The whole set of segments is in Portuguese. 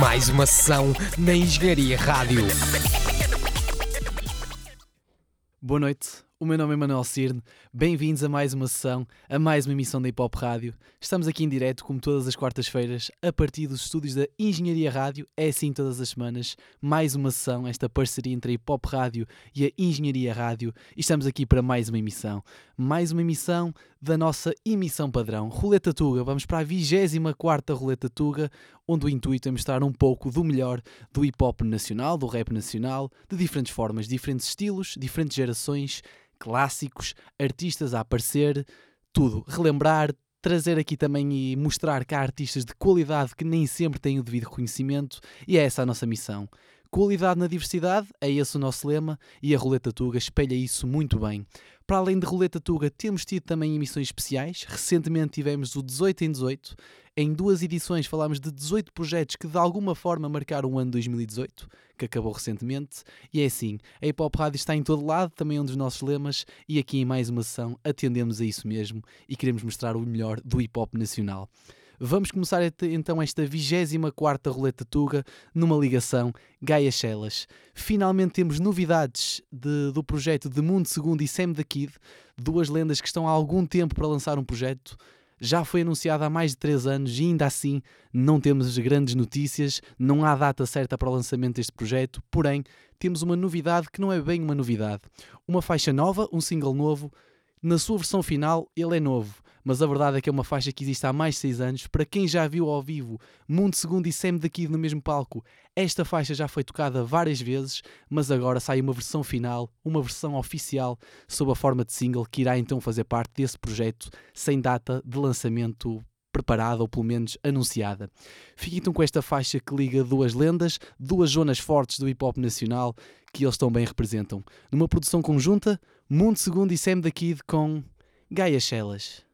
Mais uma sessão na Engenharia Rádio. Boa noite, o meu nome é Manuel Cirne. Bem-vindos a mais uma sessão, a mais uma emissão da Hip Hop Rádio. Estamos aqui em direto, como todas as quartas-feiras, a partir dos estúdios da Engenharia Rádio. É assim todas as semanas, mais uma sessão, esta parceria entre a Hip Hop Rádio e a Engenharia Rádio. E estamos aqui para mais uma emissão. Mais uma emissão da nossa emissão padrão, Roleta Tuga. Vamos para a 24 Roleta Tuga, onde o intuito é mostrar um pouco do melhor do hip hop nacional, do rap nacional, de diferentes formas, diferentes estilos, diferentes gerações clássicos, artistas a aparecer, tudo. Relembrar, trazer aqui também e mostrar que há artistas de qualidade que nem sempre têm o devido reconhecimento e é essa a nossa missão. Qualidade na diversidade, é esse o nosso lema e a Roleta Tuga espelha isso muito bem. Para além de Roleta Tuga, temos tido também emissões especiais. Recentemente tivemos o 18 em 18. Em duas edições falámos de 18 projetos que de alguma forma marcaram o ano 2018, que acabou recentemente. E é assim, a Hip Hop Rádio está em todo lado, também é um dos nossos lemas, e aqui em mais uma sessão atendemos a isso mesmo e queremos mostrar o melhor do hip hop nacional. Vamos começar então esta 24 Roleta Tuga numa ligação Gaia Chelas. Finalmente temos novidades de, do projeto de Mundo Segundo e Sam the Kid, duas lendas que estão há algum tempo para lançar um projeto. Já foi anunciado há mais de 3 anos e ainda assim não temos grandes notícias, não há data certa para o lançamento deste projeto, porém temos uma novidade que não é bem uma novidade. Uma faixa nova, um single novo, na sua versão final ele é novo mas a verdade é que é uma faixa que existe há mais de 6 anos. Para quem já viu ao vivo Mundo Segundo e Sam daqui no mesmo palco, esta faixa já foi tocada várias vezes, mas agora sai uma versão final, uma versão oficial, sob a forma de single, que irá então fazer parte desse projeto sem data de lançamento preparada ou pelo menos anunciada. Fiquem então com esta faixa que liga duas lendas, duas zonas fortes do hip hop nacional que eles tão bem representam. Numa produção conjunta, Mundo Segundo e Sam da Kid com Gaia Chelas.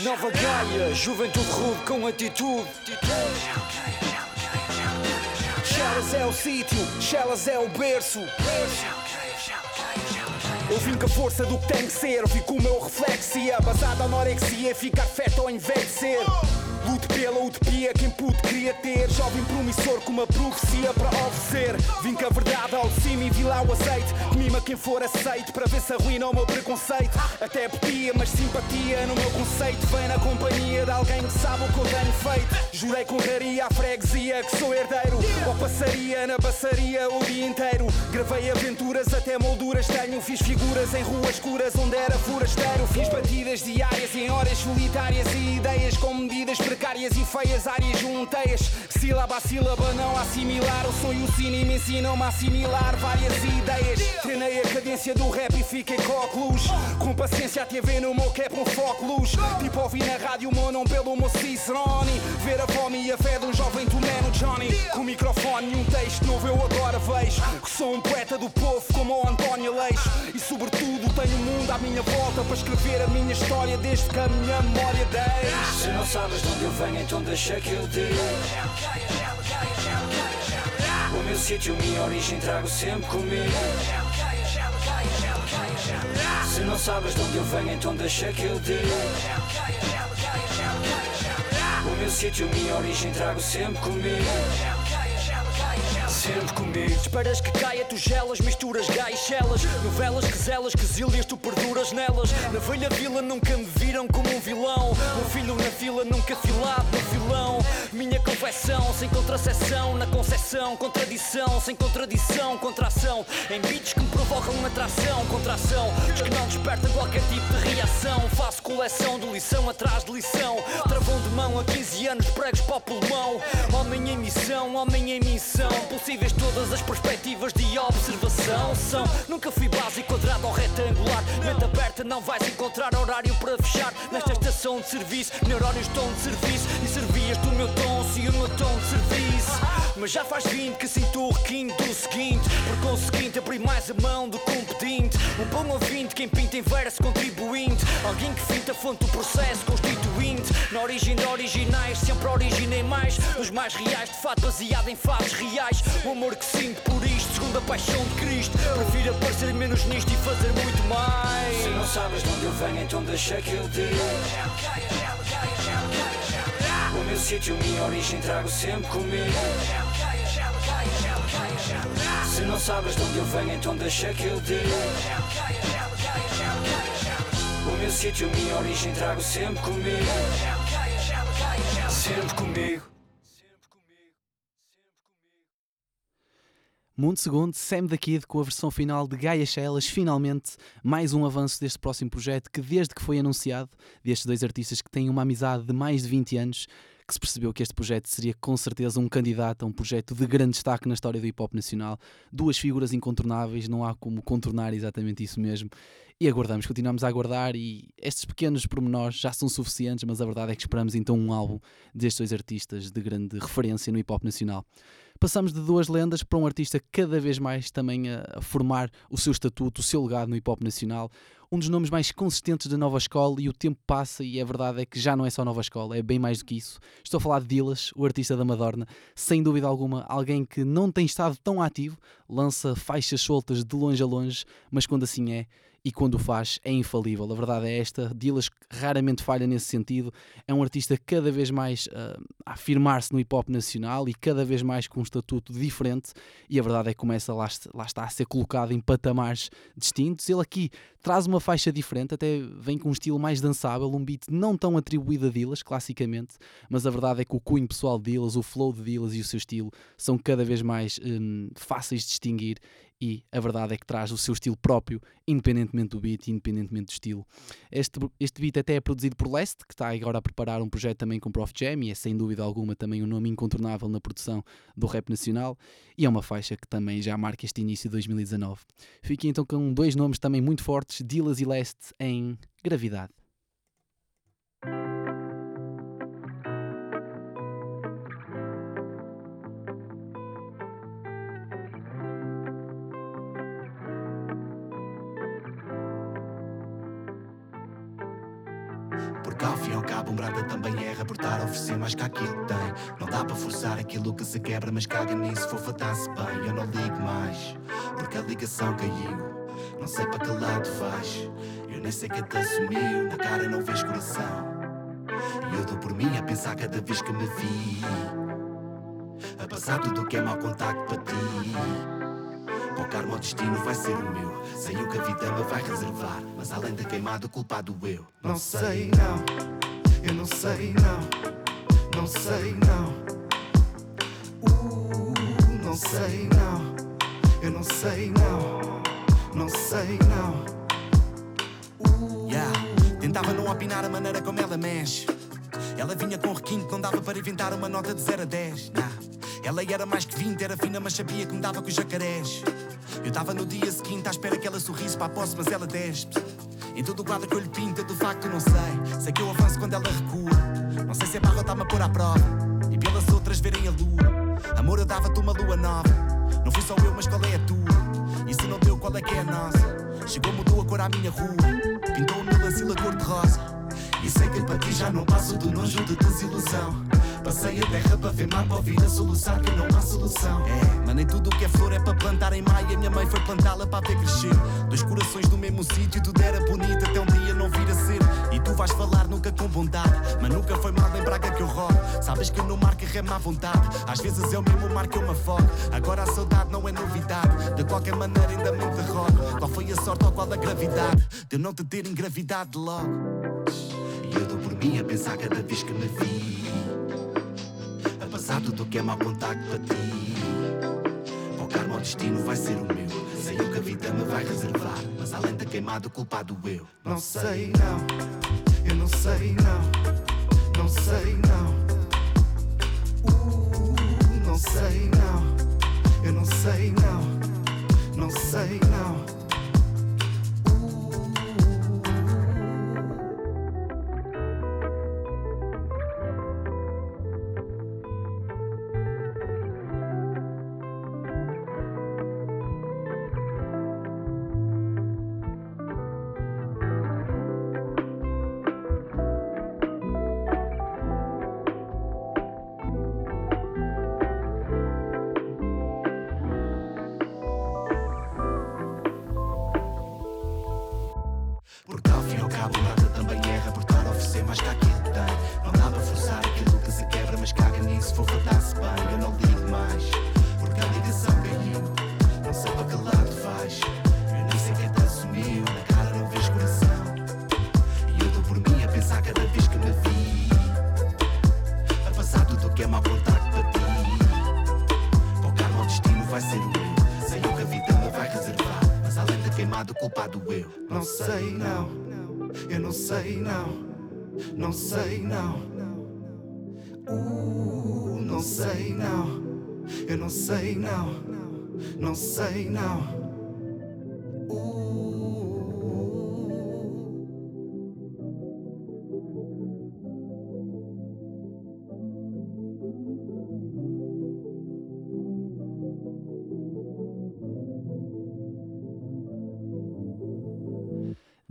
Nova Gaia, juventude rude com atitude. Chelas é o sítio, Chelas é o berço. Eu vim com a força do que tem que ser. Eu com o meu reflexia, basada na anorexia, ficar feto ou envelhecer. Luto pela utopia, quem pude queria ter. Jovem promissor com uma profecia para oferecer. Vim com a verdade ao cima e vi lá o azeite. Mima quem for aceito para ver se arruina o meu preconceito. Até pedia, mas simpatia no meu conceito. Vem na companhia de alguém que sabe o que eu tenho feito. Jurei que honraria a freguesia que sou herdeiro. Ou passaria na passaria o dia inteiro. Gravei aventuras até molduras tenho. Fiz figuras em ruas escuras onde era forasteiro. Fiz batidas diárias em horas solitárias e ideias com medidas para precárias e feias, áreas junteias. Sílaba a sílaba não assimilar. O sonho, o cine me ensinam-me a assimilar várias ideias. Treinei a cadência do rap e fiquei com óculos. Com paciência, a TV no meu cap, um foco luz. Tipo, ouvir na rádio o meu nome pelo meu Cicerone. Ver a fome e a fé de um jovem tomé no Johnny. Com microfone e um texto novo, eu agora vejo. Que sou um poeta do povo como o António Leixo. E sobretudo, tenho o mundo à minha volta para escrever a minha história desde que a minha memória deixe. Se não sabes de onde eu venho, então deixa que eu diga. O meu sítio, minha origem, trago sempre comigo. Se não sabes de onde eu venho, então deixa que eu diga. O meu sítio, minha origem, trago sempre comigo sempre comigo. Esperas que caia, tu gelas, misturas gaixelas. Novelas que zelas, que zilhas, tu perduras nelas. Na velha vila nunca me viram como um vilão. Um filho na fila, nunca filado no filão. Minha confecção, sem contraceção. Na concessão, contradição, sem contradição, contração. Em beats que me provocam atração, contração. Os que não despertam qualquer tipo de reação. Faço coleção de lição atrás de lição. Travão de mão a 15 anos, pregos para o pulmão. Homem em missão, homem em missão. Possível possíveis todas as perspectivas de observação são Nunca fui básico, quadrado ou retangular. Mente aberta, não vais encontrar horário para fechar. Nesta estação de serviço, neurónios tom de serviço. E servias do meu tom, se o meu tom de serviço. Mas já faz 20 que sinto o requinte do seguinte. Por conseguinte abri mais a mão do que pedinte Um bom ouvinte, quem pinta em verso contribuinte. Alguém que finta a fonte do processo constituinte Na origem de originais, sempre originei mais. Nos mais reais, de fato baseado em fatos reais. O amor que sinto por isto, segundo a paixão de Cristo. Prefiro aparecer menos nisto e fazer muito mais. Se não sabes de onde eu venho, então deixa que eu diga. O meu sítio, minha origem trago sempre comigo. Se não sabes de onde eu venho, então deixa que eu diga Meu sítio, minha origem trago sempre comigo. Sempre comigo. Mundo Segundo, Sam da Kid com a versão final de Gaia Shellas, finalmente mais um avanço deste próximo projeto que desde que foi anunciado, destes dois artistas que têm uma amizade de mais de 20 anos, que se percebeu que este projeto seria com certeza um candidato a um projeto de grande destaque na história do hip hop nacional. Duas figuras incontornáveis, não há como contornar exatamente isso mesmo. E aguardamos, continuamos a aguardar e estes pequenos pormenores já são suficientes, mas a verdade é que esperamos então um álbum destes dois artistas de grande referência no hip hop nacional. Passamos de duas lendas para um artista cada vez mais também a, formar o seu estatuto, o seu legado no hip hop nacional. Um dos nomes mais consistentes da nova escola e o tempo passa e a verdade é que já não é só nova escola, é bem mais do que isso. Estou a falar de Dilas, o artista da Madorna, sem dúvida alguma, alguém que não tem estado tão ativo, lança faixas soltas de longe a longe, mas quando assim é, e quando faz é infalível. A verdade é esta. Dillas raramente falha nesse sentido. É um artista cada vez mais uh, a afirmar-se no hip hop nacional e cada vez mais com um estatuto diferente. E a verdade é que começa lá, lá está a ser colocado em patamares distintos. Ele aqui traz uma faixa diferente, até vem com um estilo mais dançável, um beat não tão atribuído a Dillas, classicamente, mas a verdade é que o cunho pessoal de Dillas, o flow de Dillas e o seu estilo são cada vez mais um, fáceis de distinguir e a verdade é que traz o seu estilo próprio, independentemente do beat, independentemente do estilo. Este, este beat até é produzido por Leste, que está agora a preparar um projeto também com Prof Jam e é sem dúvida alguma também um nome incontornável na produção do rap nacional e é uma faixa que também já marca este início de 2019. Fiquem então com dois nomes também muito fortes, Dillas e Leste em Gravidade. Porque ao fim e ao cabo, um brada também estar a oferecer mais que aquilo tem. Não dá para forçar aquilo que se quebra, mas caga nisso, fofa tá-se bem. Eu não ligo mais, porque a ligação caiu. Não sei para que lado vais, eu nem sei que te assumiu. Na cara não vês coração. E eu dou por mim a pensar cada vez que me vi. A passar tudo o que é mau contacto para ti. Para o karma destino vai ser o meu. Sei o que a vida me vai reservar. Mas além da queimada, o culpado eu. Não sei, não. Eu não sei, não. Não sei, não. Uh, não sei, não. Eu não sei, não. Não sei, não. Uh. Yeah. Tentava não opinar a maneira como ela mexe. Ela vinha com requinte, não dava para inventar uma nota de 0 a 10. Nah. Ela era mais que 20, era fina, mas sabia que me dava com os jacarés. Eu estava no dia seguinte à espera que ela sorrisse para a posse, mas ela despe. Em todo o quadro que eu lhe pinto, eu de facto não sei. Sei que eu avanço quando ela recua. Não sei se é barra ou está-me a pôr à prova. E pelas outras verem a lua. Amor, eu dava-te uma lua nova. Não fui só eu, mas qual é a tua? E se não deu, qual é que é a nossa? Chegou, mudou a cor à minha rua. Pintou o meu lacilo a cor de rosa. E sei que para ti já não passo do nojo de desilusão. Passei a terra para ver mar, para ouvir a soluçar que não há solução. É, mas nem tudo o que é flor é para plantar em maio. A minha mãe foi plantá-la para ver crescer. Dois corações no mesmo sítio, tudo era bonito até um dia não vir a ser. E tu vais falar nunca com bondade, mas nunca foi mal em Braga que eu rogo. Sabes que eu não marco remo à vontade. Às vezes é o mesmo mar que eu me afogo. Agora a saudade não é novidade. De qualquer maneira, ainda me derrogo. Qual foi a sorte ou qual a gravidade de eu não te ter engravidado logo? E eu dou por mim a pensar cada vez que me vi. Tudo o que é mau contacto para ti. Para o karma, o destino vai ser o meu. Sei o que a vida me vai reservar. Mas além da queimada, culpado eu. Não sei, não. Eu não sei, não. Não sei, não. Uh, não sei, não. Eu não sei, não. Não sei, não.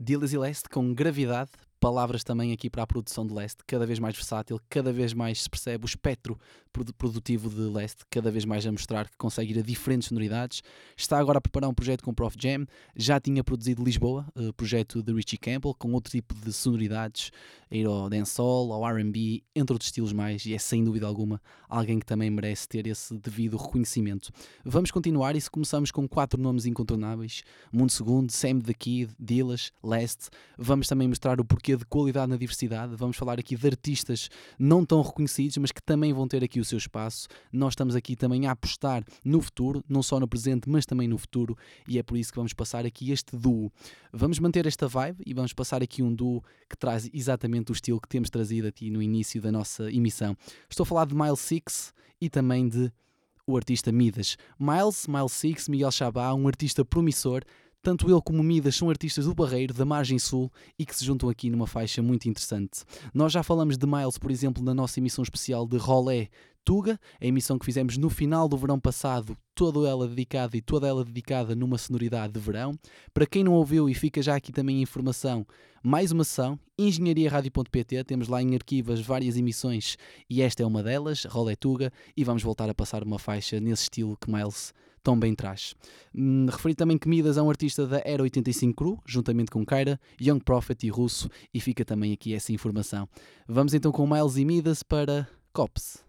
Dillas e Leste com gravidade, palavras também aqui para a produção de Leste, cada vez mais versátil, cada vez mais se percebe o espectro produ- produtivo de Leste, cada vez mais a mostrar que consegue ir a diferentes sonoridades. Está agora a preparar um projeto com o Prof Jam, já tinha produzido Lisboa, eh, projeto de Richie Campbell, com outro tipo de sonoridades, a ir ao dancehall, ao R&B, entre outros estilos mais, e é sem dúvida alguma alguém que também merece ter esse devido reconhecimento. Vamos continuar e se começamos com quatro nomes incontornáveis, Mundo Segundo, Sam the Kid, Dillas, Leste, vamos também mostrar o porquê de qualidade na diversidade, vamos falar aqui de artistas não tão reconhecidos, mas que também vão ter aqui o seu espaço. Nós estamos aqui também a apostar no futuro, não só no presente, mas também no futuro, e é por isso que vamos passar aqui este duo. Vamos manter esta vibe e vamos passar aqui um duo que traz exatamente o estilo que temos trazido aqui no início da nossa emissão. Estou a falar de Miles Six e também de o artista Midas. Miles, Miles Six, Miguel Chabá, um artista promissor. Tanto ele como Midas são artistas do Barreiro, da Margem Sul, e que se juntam aqui numa faixa muito interessante. Nós já falamos de Miles, por exemplo, na nossa emissão especial de Rolé Tuga, a emissão que fizemos no final do verão passado, toda ela dedicada e toda ela dedicada numa sonoridade de verão. Para quem não ouviu, e fica já aqui também a informação, mais uma sessão, engenhariaradio.pt, temos lá em arquivas várias emissões e esta é uma delas, Rolé Tuga, e vamos voltar a passar uma faixa nesse estilo que Miles tão bem traz. Hum, referi também que Midas é um artista da Era 85 Cru, juntamente com Kaira, Young Prophet e Russo, e fica também aqui essa informação. Vamos então com Miles e Midas para Cops.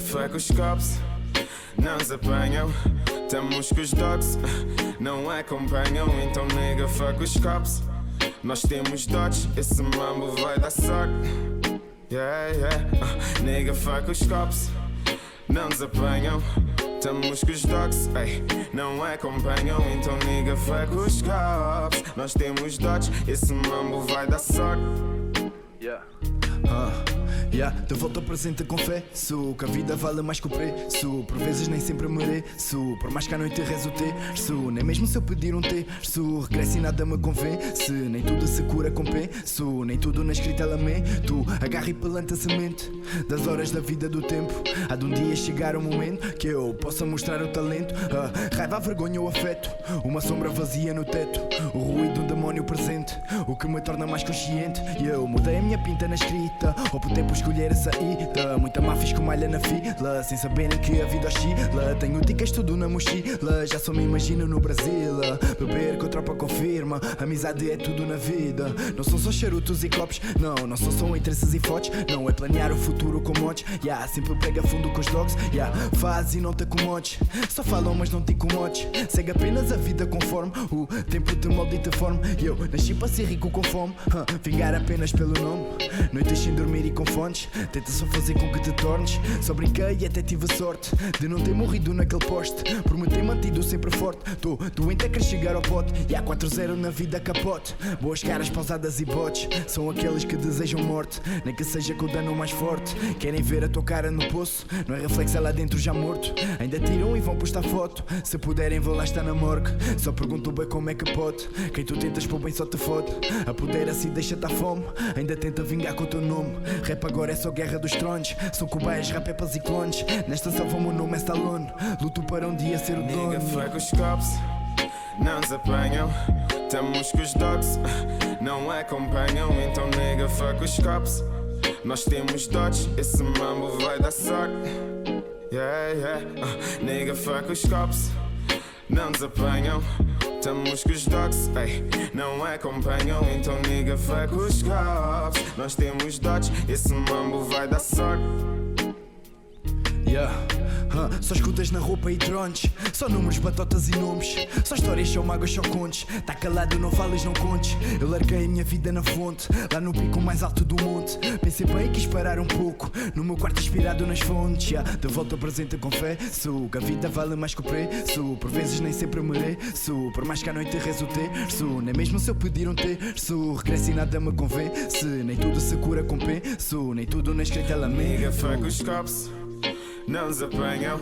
Nigga, fuck os cops, não se apanham. Estamos com os dogs, não acompanham. Então, nigga, fuck os cops. Nós temos dots, esse mambo vai dar sorte. Yeah, yeah. Uh, nigga, fuck os cops, não nos apanham. Estamos com os dogs, ei, não acompanham. Então, nigga, fuck os cops. Nós temos dots, esse mambo vai dar sorte. Ah, yeah, de volta presente confesso que a vida vale mais que o preço. Por vezes nem sempre mereço, por mais que à noite rezo terço. Nem mesmo se eu pedir um terço, regresso e nada me convence. Nem tudo se cura com penso, nem tudo na escrita lamento. Agarra e planta semente das horas da vida do tempo. Há de um dia chegar o momento que eu possa mostrar o talento. A raiva, a vergonha, o afeto, uma sombra vazia no teto. O ruído, um demónio presente, o que me torna mais consciente. E eu mudei a minha pinta na escrita, optei por escolher a saída. Muita má fiz com malha na fila, sem saberem que a vida oscila. Tenho dicas tudo na mochila, já só me imagino no Brasil. Beber com a tropa confirma, amizade é tudo na vida. Não são só charutos e copos, não, não são só interesses e fotos. Não é planear o futuro com motes, yeah, sempre pega fundo com os dogs. Yeah, faz e não te acomodes, só falam mas não te incomodes. Segue apenas a vida conforme o tempo te molda e te forma. Eu nasci para ser rico com fome, huh, vingar apenas pelo nome. Noites sem dormir e com fone, Tenta só fazer com que te tornes. Só brinquei e até tive sorte de não ter morrido naquele poste. Por me ter mantido sempre forte. Tô doente a querer chegar ao pote. E há 4-0 na vida capote. Boas caras pausadas e botes. São aqueles que desejam morte. Nem que seja com o dano mais forte. Querem ver a tua cara no poço. Não é reflexo é lá dentro já morto. Ainda tiram e vão postar foto. Se puderem, vou lá estar na morgue. Só pergunto bem como é que pode. Quem tu tentas pôr bem só te fode. Apodera-se e deixa-te à fome. Ainda tenta vingar com o teu nome. Rap agora é só guerra dos tronos. São cobaias, rapepas e clones. Nesta salva o meu nome é Stallone. Luto para um dia ser o dono. Nigga, fuck os cops, não nos apanham. Estamos com os dogs, não acompanham. Então, nigga, fuck os cops. Nós temos dots, esse mambo vai dar sorte. Yeah, yeah, uh, nigga, fuck os cops, não nos apanham. Estamos com os dogs, ei, não acompanham. Então, nigga, fuck os cops. Nós temos dots, esse mambo vai dar sorte. Yeah. Só escutas na roupa e drones Só números, batotas e nomes. Só histórias, só mágoas, só contes Tá calado, não falas, não contes. Eu larguei a minha vida na fonte Lá no pico mais alto do monte. Pensei bem quis parar um pouco No meu quarto inspirado nas fontes. Yeah. De volta ao presente com fé. Sou que a vida vale mais que o preço Por vezes nem sempre mereço Por mais que a noite rezo terço Nem mesmo se eu pedir um terço Regresso e nada me convence Nem tudo se cura com penso Nem tudo na escrita ela Nigga, fuck os cops, não nos apanham.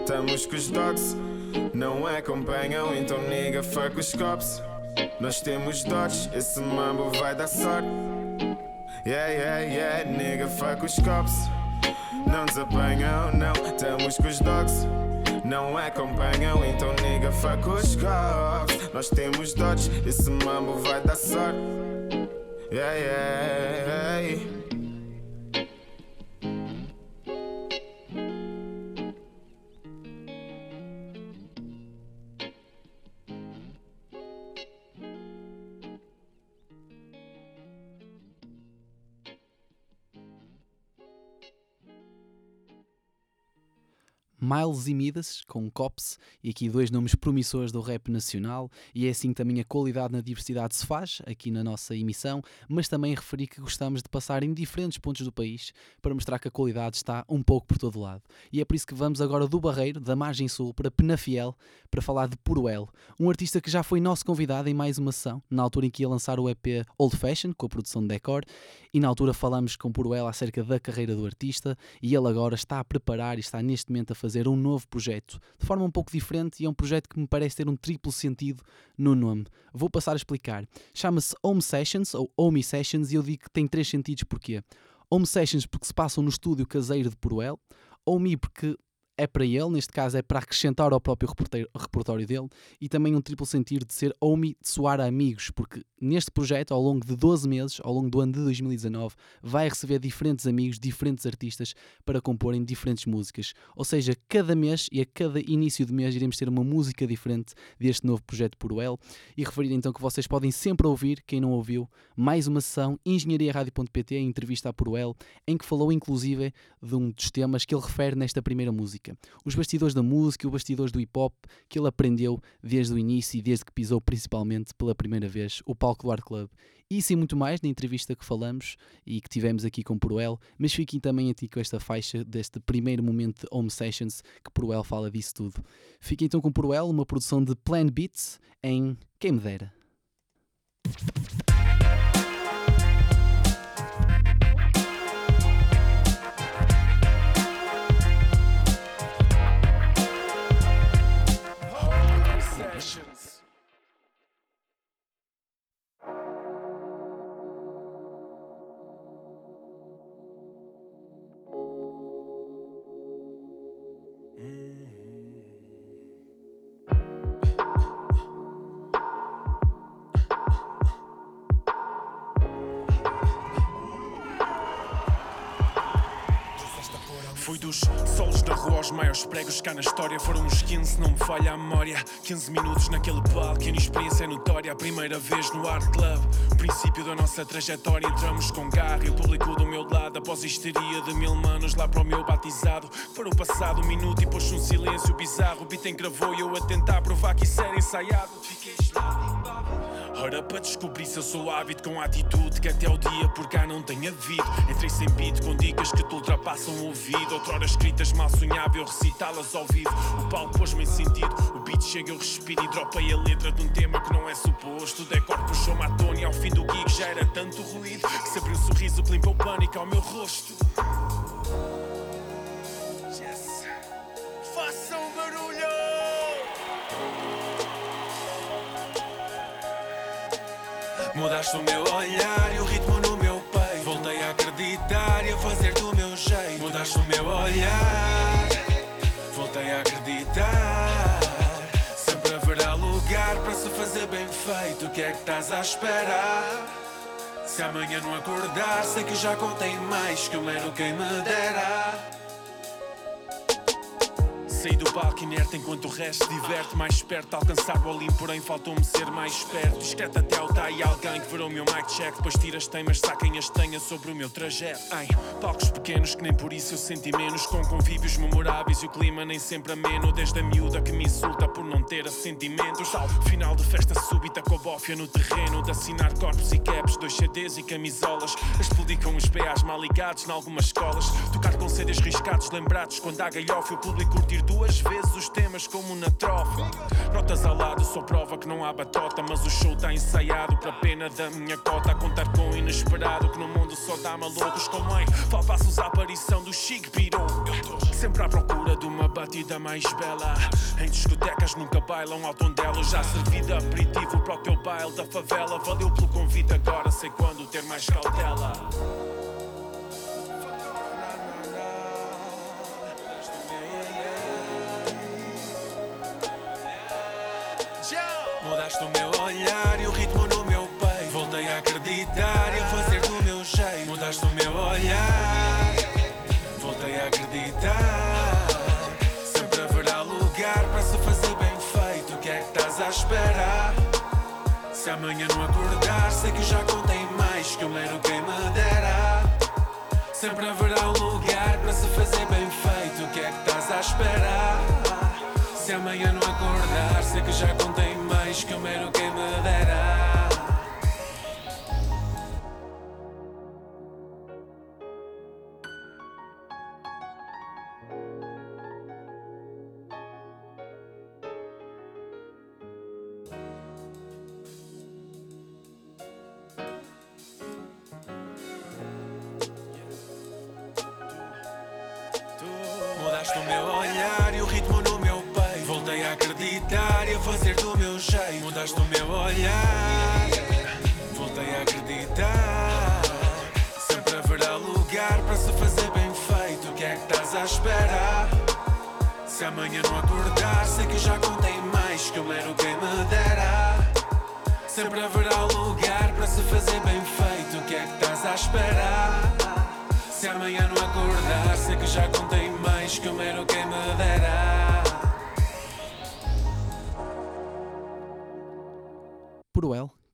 Estamos com os dogs, não acompanham. Então, nigga, fuck os cops. Nós temos dots, esse mambo vai dar sorte. Yeah, yeah, yeah, nigga, fuck os cops. Não nos apanham, não. Estamos com os dogs, não acompanham. Então, nigga, fuck os cops. Nós temos dots, esse mambo vai dar sorte. Yeah, yeah, yeah. Miles e Midas, com Cops, e aqui dois nomes promissores do rap nacional, e é assim também a qualidade na diversidade se faz, aqui na nossa emissão, mas também referi que gostamos de passar em diferentes pontos do país para mostrar que a qualidade está um pouco por todo lado. E é por isso que vamos agora do Barreiro, da Margem Sul, para Penafiel, para falar de Puruel, um artista que já foi nosso convidado em mais uma sessão, na altura em que ia lançar o EP Old Fashion, com a produção de Decor, e na altura falamos com Puruel acerca da carreira do artista, e ele agora está a preparar e está neste momento a fazer um novo projeto, de forma um pouco diferente, e é um projeto que me parece ter um triplo sentido no nome. Vou passar a explicar. Chama-se Home Sessions, ou Home Sessions, e eu digo que tem três sentidos porquê. Home Sessions porque se passam no estúdio caseiro de Puruel, Home porque é para ele, neste caso é para acrescentar ao próprio repertório dele, e também um triplo sentido de ser homie, de soar a amigos, porque neste projeto, ao longo de 12 meses, ao longo do ano de 2019, vai receber diferentes amigos, diferentes artistas para comporem diferentes músicas. Ou seja, cada mês e a cada início de mês iremos ter uma música diferente deste novo projeto por El. E referir então que vocês podem sempre ouvir, quem não ouviu, mais uma sessão engenhariaradio.pt, entrevista a Puruel, em que falou inclusive de um dos temas que ele refere nesta primeira música. Os bastidores da música, os bastidores do hip hop que ele aprendeu desde o início e desde que pisou principalmente pela primeira vez o palco do Art Club. Isso e muito mais na entrevista que falamos e que tivemos aqui com Proel, mas fiquem também aqui com esta faixa deste primeiro momento de Home Sessions que Proel fala disso tudo. Fiquem então com Proel, uma produção de Plan Beats em Quem Me Dera. Pregos cá na história. Foram uns 15, não me falha a memória. 15 minutos naquele palco, a experiência é notória. A primeira vez no Art Club. Princípio da nossa trajetória. Entramos com garra e o público do meu lado. Após histeria de mil manos lá para o meu batizado. Para o passado um minuto e pôs um silêncio bizarro. O beat engravou e eu a tentar provar que isso era ensaiado. Fiquei Ora, para descobrir se eu sou ávido com a atitude que até o dia por cá não tem havido. Entrei sem beat com dicas que te ultrapassam o ouvido. Outrora escritas mal sonhava eu recitá-las ao vivo. O palco pôs-me em sentido, o beat chega, eu respiro e dropei a letra de um tema que não é suposto. O decor puxou-me à tona e ao fim do gig já era tanto ruído que se abriu um sorriso que limpou o pânico ao meu rosto. Mudaste o meu olhar e o ritmo no meu peito. Voltei a acreditar e a fazer do meu jeito. Mudaste o meu olhar, voltei a acreditar. Sempre haverá lugar para se fazer bem feito. O que é que estás à espera? Se amanhã não acordar, sei que já contei mais que eu mero quem me dera. Saí do palco inerte enquanto o resto diverte. Mais perto de alcançar o Olimpo, porém faltou-me ser mais esperto. Discreto até o tá e alguém que virou o meu mic check. Depois tira as teimas, saquem as tenhas sobre o meu trajeto. Em palcos pequenos que nem por isso eu senti menos. Com convívios memoráveis e o clima nem sempre ameno. Desde a miúda que me insulta por não ter assentimentos. Ao final de festa súbita com a bófia no terreno De assinar corpos e caps, dois CDs e camisolas. Explodir com os BAs mal ligados em algumas escolas. Tocar com CDs riscados, lembrados quando há galhofa o público curtir duas vezes os temas como na trofa. Notas ao lado, só prova que não há batota, mas o show está ensaiado para pena da minha cota. A contar com o inesperado que no mundo só dá malucos como em Falpassos a aparição do Chic Pirou. Sempre à procura de uma batida mais bela. Em discotecas nunca bailam ao tom dela. Já servi de aperitivo para o teu baile da favela. Valeu pelo convite agora, sei quando ter mais cautela. Mudaste o meu olhar e o ritmo no meu peito. Voltei a acreditar e a fazer do meu jeito. Mudaste o meu olhar, voltei a acreditar. Sempre haverá lugar para se fazer bem feito. O que é que estás à espera? Se amanhã não acordar, sei que já contei mais que eu mero quem me dera. Sempre haverá que eu mero quem me dera. Jeito. Mudaste o meu olhar, voltei a acreditar. Sempre haverá lugar para se fazer bem feito. O que é que estás à espera? Se amanhã não acordar, sei que já contei mais que eu mero quem me dera. Sempre haverá lugar para se fazer bem feito. O que é que estás à espera? Se amanhã não acordar, sei que já contei mais que eu mero quem me dera.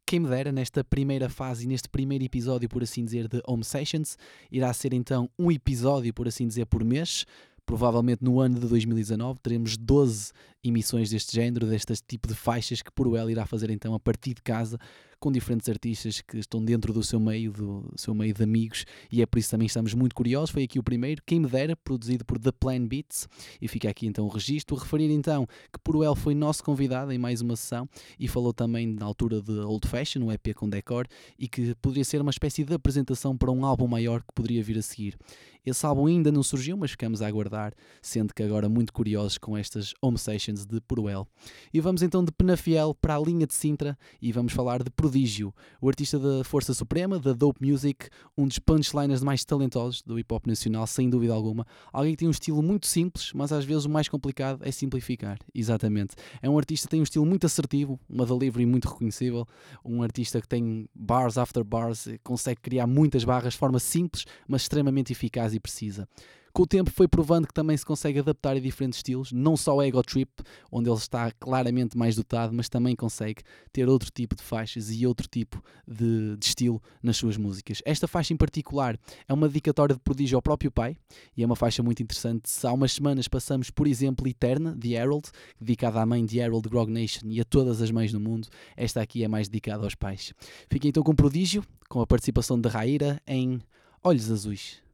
Quem me dera nesta primeira fase e neste primeiro episódio, por assim dizer, de Home Sessions, irá ser então um episódio, por assim dizer, por mês. Provavelmente no ano de 2019 teremos 12 emissões deste género, deste tipo de faixas que Puruel irá fazer então a partir de casa com diferentes artistas que estão dentro do seu meio, do seu meio de amigos, e é por isso também estamos muito curiosos. Foi aqui o primeiro, quem me dera, produzido por The Plan Beats, e fica aqui então o registro. Referir então que Puruel foi nosso convidado em mais uma sessão e falou também na altura de Old Fashion, um EP com decor, e que poderia ser uma espécie de apresentação para um álbum maior que poderia vir a seguir. Esse álbum ainda não surgiu, mas ficamos a aguardar, sendo que agora muito curiosos com estas Home Sessions de Puruel. E vamos então de Penafiel para a linha de Sintra e vamos falar de Prodígio, o artista da Força Suprema, da Dope Music, um dos punchliners mais talentosos do hip hop nacional, sem dúvida alguma. Alguém que tem um estilo muito simples, mas às vezes o mais complicado é simplificar. Exatamente. É um artista que tem um estilo muito assertivo, uma delivery muito reconhecível, um artista que tem bars after bars, consegue criar muitas barras de forma simples, mas extremamente eficaz e precisa. Com o tempo foi provando que também se consegue adaptar a diferentes estilos, não só o Ego Trip, onde ele está claramente mais dotado, mas também consegue ter outro tipo de faixas e outro tipo de, de estilo nas suas músicas. Esta faixa em particular é uma dedicatória de prodígio ao próprio pai e é uma faixa muito interessante. Há umas semanas passamos, por exemplo, Eterna, de Harold, dedicada à mãe de Harold Grog Nation e a todas as mães no mundo. Esta aqui é mais dedicada aos pais. Fiquem então com Prodígio, com a participação de Raíra em Olhos Azuis.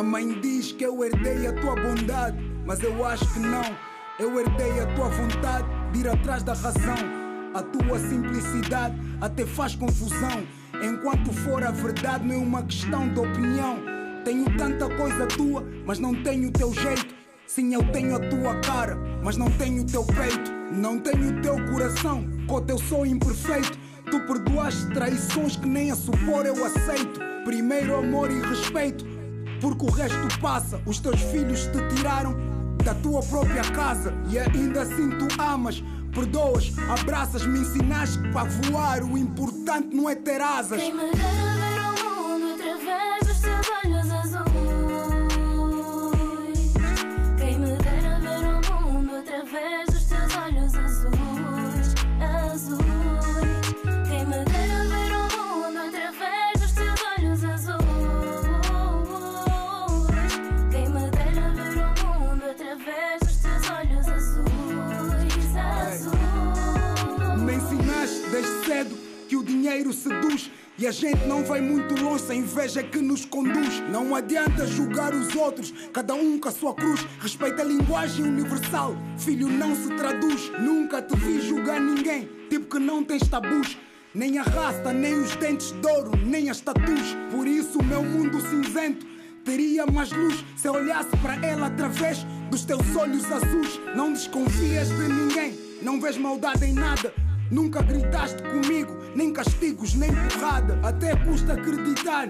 A mãe diz que eu herdei a tua bondade, mas eu acho que não. Eu herdei a tua vontade de ir atrás da razão. A tua simplicidade até faz confusão. Enquanto for a verdade, não é uma questão de opinião. Tenho tanta coisa tua, mas não tenho o teu jeito. Sim, eu tenho a tua cara, mas não tenho o teu peito. Não tenho o teu coração, com o teu sou imperfeito. Tu perdoaste traições que nem a supor eu aceito. Primeiro amor e respeito, porque o resto passa. Os teus filhos te tiraram da tua própria casa e ainda assim tu amas. Perdoas, abraças, me ensinaste que para voar o importante não é ter asas. Dinheiro seduz. E a gente não vai muito longe, a inveja é que nos conduz. Não adianta julgar os outros, cada um com a sua cruz. Respeita a linguagem universal, filho não se traduz. Nunca te vi julgar ninguém, tipo que não tens tabus. Nem a raça, nem os dentes de ouro, nem as tatus. Por isso o meu mundo cinzento teria mais luz se eu olhasse para ela através dos teus olhos azuis. Não desconfias de ninguém, não vês maldade em nada. Nunca gritaste comigo, nem castigos, nem porrada. Até custa acreditar.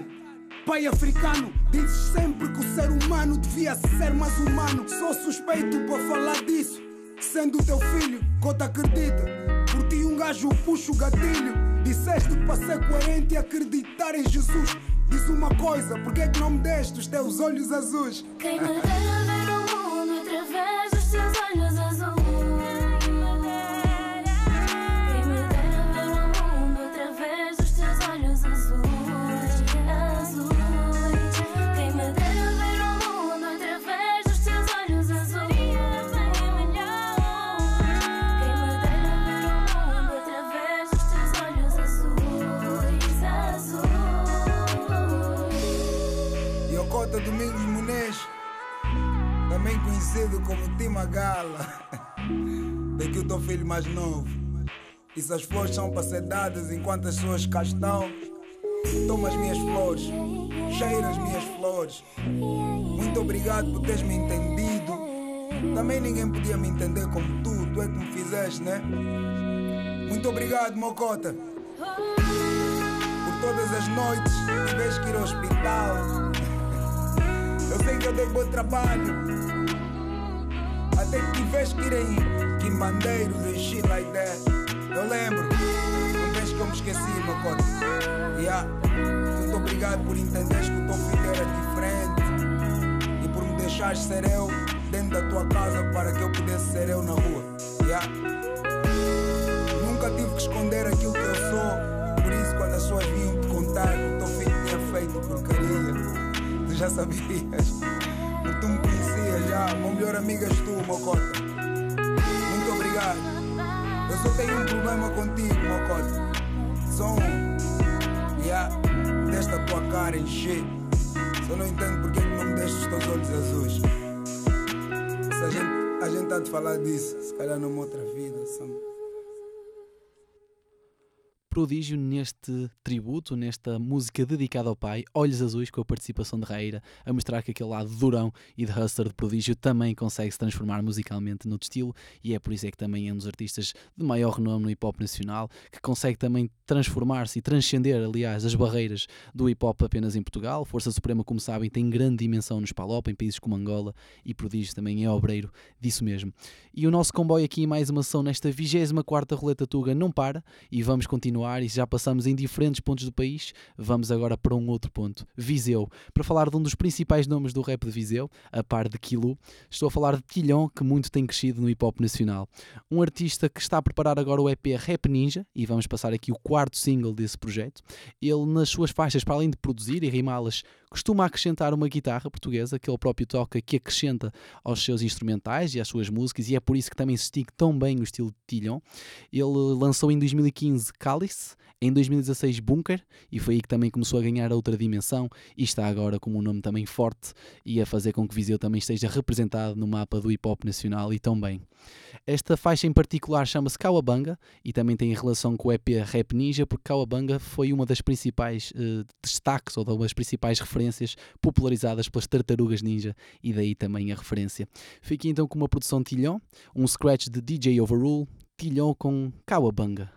Pai africano, dizes sempre que o ser humano devia ser mais humano. Sou suspeito para falar disso. Sendo teu filho, conta acredita. Por ti um gajo puxa o gatilho. Disseste para ser coerente e acreditar em Jesus. Diz uma coisa, porque é que não me deste os teus olhos azuis? Quem me conhecido como Tima Gala. Daqui o teu filho mais novo. E se as flores são para ser dadas enquanto as pessoas cá estão, toma as minhas flores, cheira as minhas flores. Muito obrigado por teres me entendido. Também ninguém podia me entender como tu, tu é que me fizeste, né? Muito obrigado, Mocota. Por todas as noites, tiveste que ir ao hospital. Eu sei que eu dei bom trabalho. Até que tiveste que ir em quimbandeiros e shit like that. Eu lembro. Não que eu me esqueci, Mocota. Yeah. Muito obrigado por entenderes que o teu filho era diferente. E por me deixares ser eu dentro da tua casa para que eu pudesse ser eu na rua. Yeah. Nunca tive que esconder aquilo que eu sou. Por isso, quando as pessoas vinham te contar que o teu filho tinha feito porcaria, tu já sabias. Tu me conhecias já. Meu melhor amigo és tu, Mocota. Muito obrigado. Eu só tenho um problema contigo, Mocota. Só um. Yeah. Desta tua cara shit. Só não entendo porque que não me deixas os teus olhos azuis. Se a gente, a gente falar disso, se calhar numa outra vida. Some... Prodígio neste tributo, nesta música dedicada ao pai, Olhos Azuis, com a participação de Raíra, a mostrar que aquele lado durão e de hustler de Prodígio também consegue se transformar musicalmente no estilo e é por isso é que também é um dos artistas de maior renome no hip hop nacional, que consegue também transformar-se e transcender, aliás, as barreiras do hip hop apenas em Portugal. Força Suprema, como sabem, tem grande dimensão nos Palop, em países como Angola, e Prodígio também é obreiro disso mesmo. E o nosso comboio aqui, mais uma ação nesta 24 Roleta Tuga, não para e vamos continuar e já passamos em diferentes pontos do país, vamos agora para um outro ponto, Viseu, para falar de um dos principais nomes do rap de Viseu, a par de Kilo. Estou a falar de Quilhão, que muito tem crescido no hip hop nacional. Um artista que está a preparar agora o EP Rap Ninja, e vamos passar aqui o quarto single desse projeto. Ele, nas suas faixas, para além de produzir e rimá-las, costuma acrescentar uma guitarra portuguesa que ele próprio toca, que acrescenta aos seus instrumentais e às suas músicas, e é por isso que também se estica tão bem o estilo de Tilhon. Ele lançou em 2015 Cálice, em 2016 Bunker, e foi aí que também começou a ganhar outra dimensão e está agora com um nome também forte e a fazer com que Viseu também esteja representado no mapa do hip hop nacional e tão bem. Esta faixa em particular chama-se Kawabanga e também tem relação com o EP Rap Ninja, porque Kawabanga foi uma das principais uh, destaques ou das principais referências popularizadas pelas tartarugas ninja e daí também a referência. Fique então com uma produção Tilhon, um scratch de DJ Overrule, Tilhon com Kawabanga.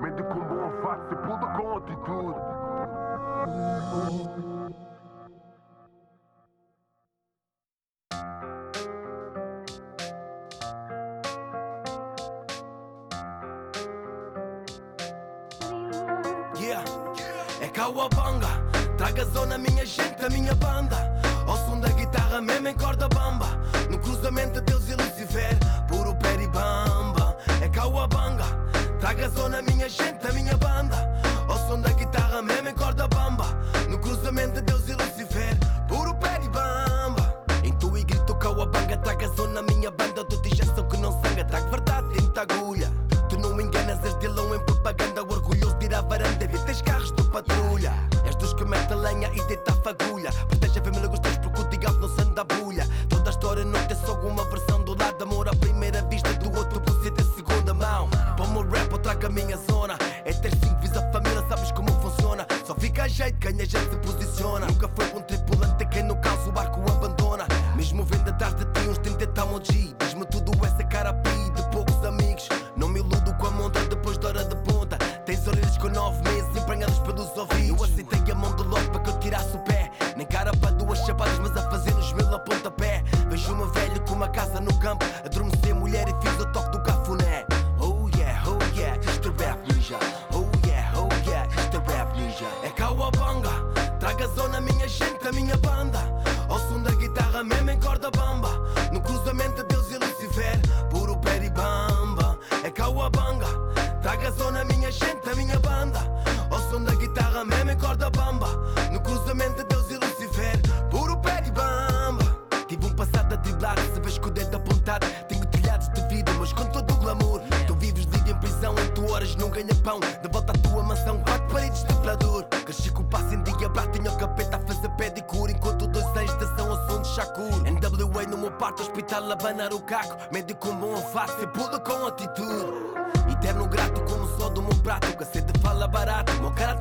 Mente com boa face, puta com atitude. Kawabanga. Traga zona, minha gente, a minha banda. Ao som da guitarra, mesmo em corda bamba. No cruzamento, Deus e Lucifer, puro peribamba. É Kawabanga. Traga zona, minha gente, a minha banda. Ao som da guitarra, mesmo em corda bamba. No cruzamento, Deus e Lucifer, puro peribamba. E grito Kawabanga. Traga zona, minha banda. Tu dizes abanar o caco. Médico com bom face, pula com atitude. Eterno grato como só do meu prato. Cacete fala barato, meu cara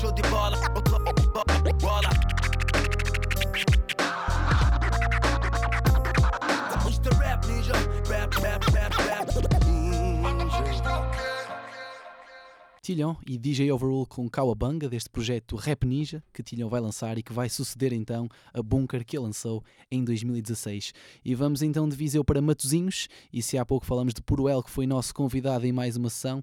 show de bola. Bola. Rap Ninja, rap, rap, rap, rap. Tilhão e DJ Overrule com Kawabanga deste projeto Rap Ninja que Tilhão vai lançar e que vai suceder então a Bunker que ele lançou em 2016. E vamos então de Viseu para Matozinhos e se há pouco falamos de Puruel que foi nosso convidado em mais uma sessão,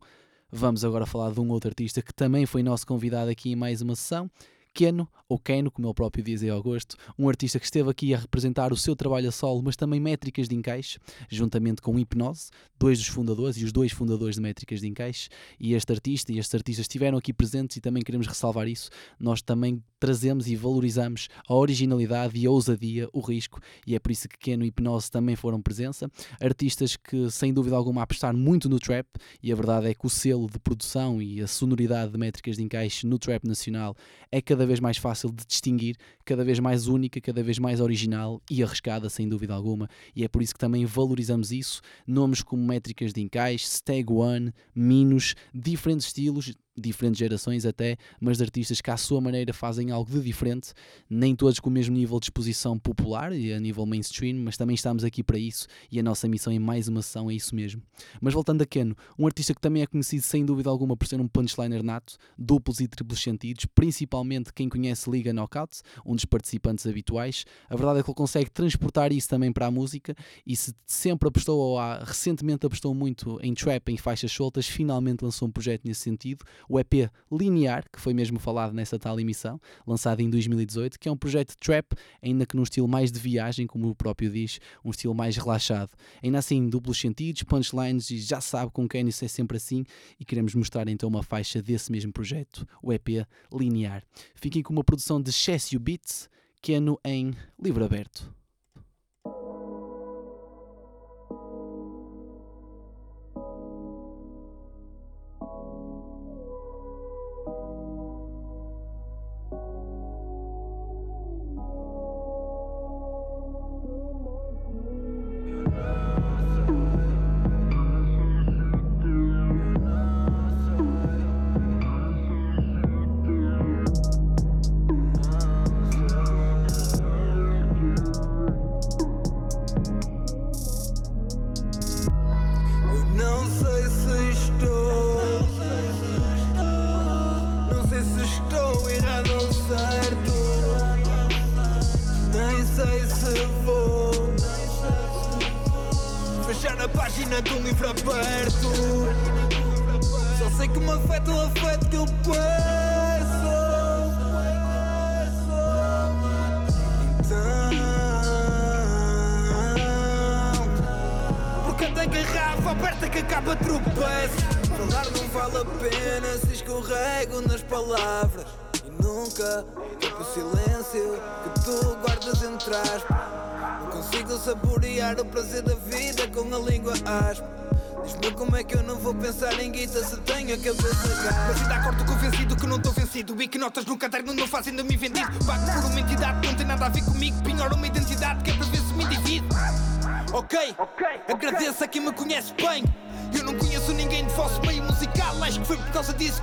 vamos agora falar de um outro artista que também foi nosso convidado aqui em mais uma sessão. Keno, ou Keno, como ele próprio diz em agosto, um artista que esteve aqui a representar o seu trabalho a solo, mas também métricas de encaixe, juntamente com Hipnose, dois dos fundadores e os dois fundadores de métricas de encaixe, e este artista e estes artistas estiveram aqui presentes e também queremos ressalvar isso. Nós também trazemos e valorizamos a originalidade e a ousadia, o risco, e é por isso que Keno e Hipnose também foram presença. Artistas que, sem dúvida alguma, apostaram muito no trap, e a verdade é que o selo de produção e a sonoridade de métricas de encaixe no trap nacional é cada vez mais fácil de distinguir, cada vez mais única, cada vez mais original e arriscada, sem dúvida alguma, e é por isso que também valorizamos isso. Nomes como métricas de encaixe, Stag One, Minos, diferentes estilos, diferentes gerações até, mas de artistas que à sua maneira fazem algo de diferente, nem todos com o mesmo nível de exposição popular e a nível mainstream, mas também estamos aqui para isso e a nossa missão em mais uma sessão é isso mesmo. Mas voltando a Keno, um artista que também é conhecido sem dúvida alguma por ser um punchliner nato, duplos e triplos sentidos, principalmente quem conhece Liga Knockout, um dos participantes habituais. A verdade é que ele consegue transportar isso também para a música e se sempre apostou ou há, recentemente apostou muito em trap, em faixas soltas, finalmente lançou um projeto nesse sentido o EP Linear, que foi mesmo falado nessa tal emissão, lançado em 2018, que é um projeto trap, ainda que num estilo mais de viagem, como o próprio diz, um estilo mais relaxado. Ainda assim, duplos sentidos, punchlines, e já sabe com quem isso é sempre assim, e queremos mostrar então uma faixa desse mesmo projeto, o EP Linear. Fiquem com uma produção de Chessio Beats, que é no em livro aberto.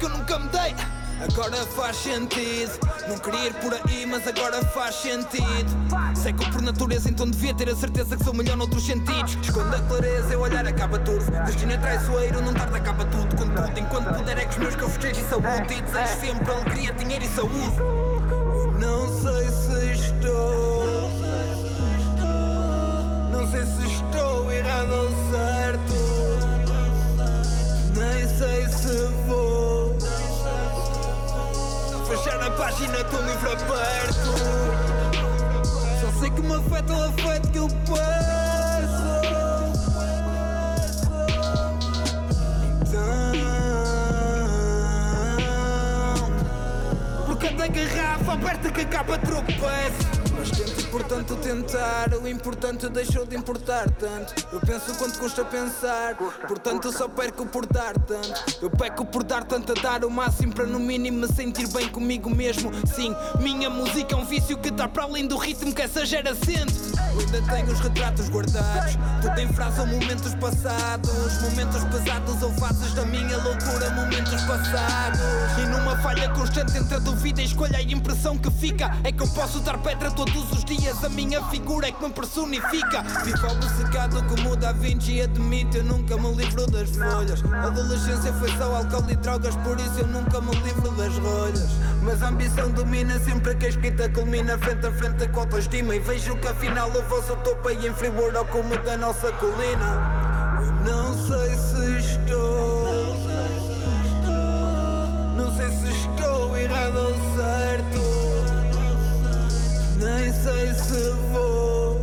Que eu nunca me dei. Agora faz sentido Não queria ir por aí, mas agora faz sentido. Sei que eu por natureza então devia ter a certeza que sou melhor noutros sentidos. Esconda a clareza, eu olhar acaba tudo. Destino é traiçoeiro, não tarda acaba tudo. Contudo, enquanto puder é que os meus que eu festejo e saúde. E desejo sempre alegria, dinheiro e saúde. Não sei se estou Não sei se estou errado ou Fechar a página do livro aberto Só sei que me afeta o afeto que eu Então Por cada garrafa aberta que acaba tropeço E portanto tentar O importante deixou de importar tanto. Eu penso quanto custa pensar Portanto só perco por dar tanto. Eu peco por dar tanto a dar o máximo Para no mínimo me sentir bem comigo mesmo. Sim, minha música é um vício que está para além do ritmo que essa gera sente. Eu ainda tenho os retratos guardados Tudo em frase ou momentos passados. Momentos pesados ou fases da minha loucura Momentos passados. E numa falha constante entre a dúvida e a escolha a impressão que fica É que eu posso dar pedra todos os dias A minha figura é que me personifica. Vivo obcecado como Da Vinci e admito Eu nunca me livro das folhas. A adolescência foi só álcool e drogas Por isso eu nunca me livro das rolhas. Mas a ambição domina sempre que a escrita culmina Frente a frente com a autoestima. E vejo que afinal o vosso topo é em Friburgo Ao como da nossa colina. Eu não sei se estou Não sei se estou errado ou certo Nem sei se vou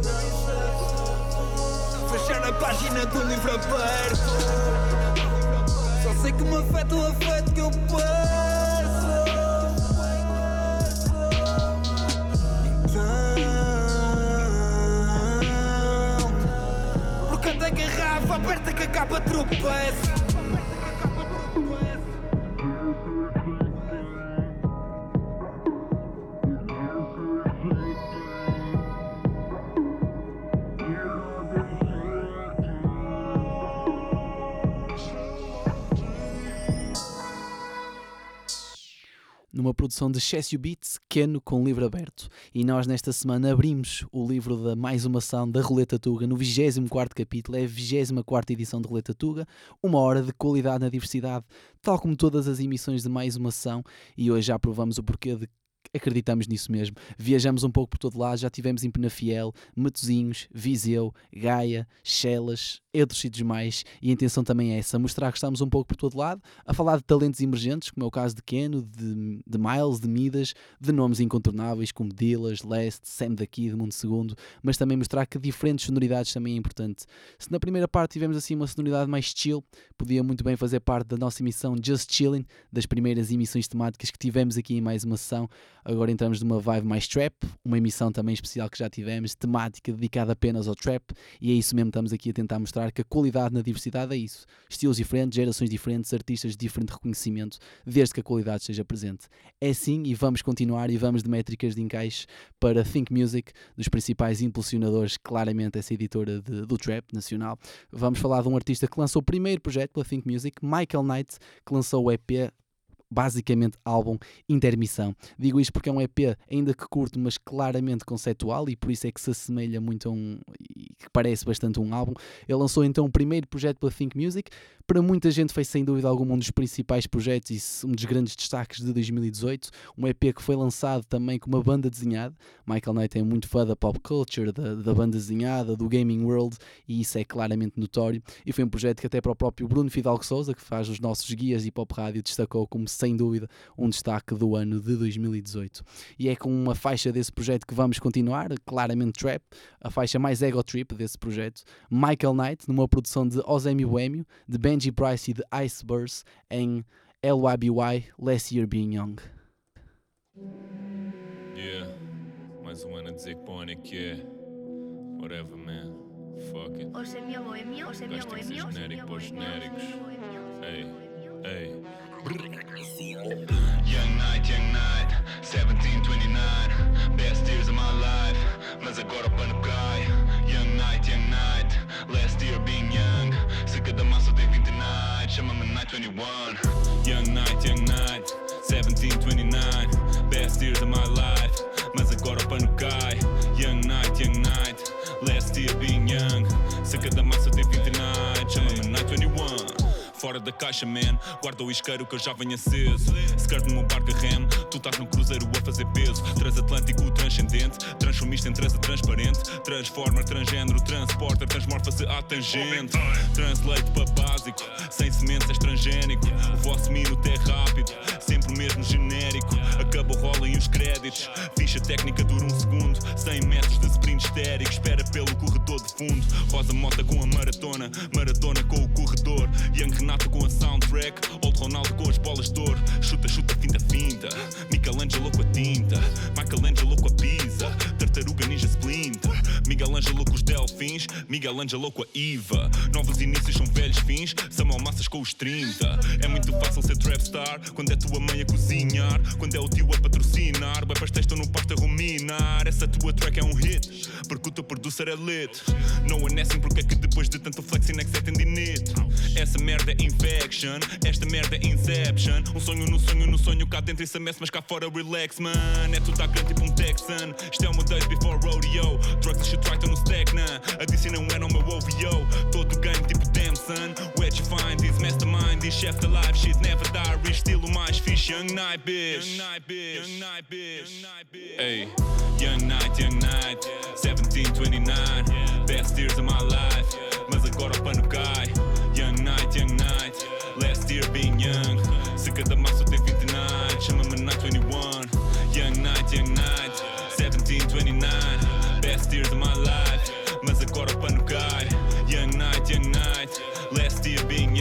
Fechar a página do livro aberto. Só sei que me afeta o afeto que eu Então Por cada garrafa aberta que acaba tropeço produção de Chessio Beats, Keno com livro aberto. E nós nesta semana abrimos o livro da mais uma ação da Roleta Tuga no 24 capítulo, é a 24 edição de Roleta Tuga, uma hora de qualidade na diversidade, tal como todas as emissões de mais uma ação, e hoje já provamos o porquê de acreditamos nisso mesmo. Viajamos um pouco por todo lado, já tivemos em Penafiel, Matozinhos, Viseu, Gaia, Chelas, outros sítios mais, e a intenção também é essa, mostrar que estamos um pouco por todo lado, a falar de talentos emergentes, como é o caso de Keno, de, de Miles, de Midas, de nomes incontornáveis como Dillas, Lest, Sam daqui, de Mundo Segundo, mas também mostrar que diferentes sonoridades também é importante. Se na primeira parte tivemos assim uma sonoridade mais chill, podia muito bem fazer parte da nossa emissão Just Chilling, das primeiras emissões temáticas que tivemos aqui em mais uma sessão, agora entramos numa vibe mais trap, uma emissão também especial que já tivemos, temática dedicada apenas ao trap, e é isso mesmo estamos aqui a tentar mostrar que a qualidade na diversidade é isso. Estilos diferentes, gerações diferentes, artistas de diferente reconhecimento, desde que a qualidade esteja presente. É assim e vamos continuar e vamos de métricas de encaixe para Think Music, dos principais impulsionadores, claramente essa editora de, do trap nacional. Vamos falar de um artista que lançou o primeiro projeto pela Think Music, Michael Knight, que lançou o EP basicamente álbum Intermissão. Digo isto porque é um EP ainda que curto, mas claramente conceptual e por isso é que se assemelha muito a um e que parece bastante um álbum. Ele lançou então o primeiro projeto pela Think Music. Para muita gente foi sem dúvida algum um dos principais projetos e um dos grandes destaques de 2018. Um EP que foi lançado também com uma banda desenhada. Michael Knight é muito fã da pop culture, da, da banda desenhada, do gaming world e isso é claramente notório. E foi um projeto que até para o próprio Bruno Fidalgo Souza, que faz os nossos guias de pop rádio, destacou como sem dúvida um destaque do ano de 2018. E é com uma faixa desse projeto que vamos continuar, claramente trap, a faixa mais ego trip desse projeto, Michael Knight, numa produção de Ozemi Boêmio, de Benji Price e de Iceburst, em LYBY, Last Year Being Young. Yeah, mais um ano a dizer que bom ano é que é. Whatever, man. Fuck it. Hoje é minha é minha Gajo tem que ser boêmia. genérico para os genéricos. Ei, ei. Young night, young night, 1729, best years of my life, mas agora o pano cai. 21. Young night, young night, 1729, best years of my life, mas agora o pano cai. Young night, young night, last year being young, cerca da massa Fora da caixa, man, guarda o isqueiro que eu já venho aceso. Skirt no meu barco a rem, tu estás no cruzeiro a fazer peso. Transatlântico transcendente, transformista em transa transparente. Transformer, transgênero, transporter, transmorfa-se à tangente. Translate para básico, sem sementes és transgénico. O vosso minuto é rápido, sempre o mesmo genérico. Acaba e os créditos. Ficha técnica dura um segundo, 100 metros de sprint histérico. Espera pelo corredor de fundo. Rosa mota com a maratona, maratona com o corredor. Young Renato com a soundtrack, Old Ronaldo com as bolas de ouro. Delfins, Miguel Ângelo com a Iva. Novos inícios são velhos fins, Samuel Massas com os 30. É muito fácil ser trap star quando é tua mãe a cozinhar, quando é o tio a patrocinar. Vai pastéis estão no pasto a ruminar. Essa tua track é um hit, porque o teu producer é lit. No one assim porque é que depois de tanto flexing é que se tendinite. Essa merda é infection, esta merda é inception. Um sonho no sonho no sonho, cá dentro isso amesse, mas cá fora relax, man. É tudo à grande tipo um Texan. Isto é uma days before rodeo. Drugs e shit right no stack, nah. Adicina um é no meu OVO. Ganho tipo damn son. Where'd you find this mastermind? This chef the life shit never die. Rich estilo mais fish, young night bitch. Young night bitch. Young night bitch. Hey, young night, young night. 17, 29. Best years of my life. Mas agora o pano cai. Young night, young night. Last year being young. Se cada maço tem 29, chama-me Night 21. Young night, young night.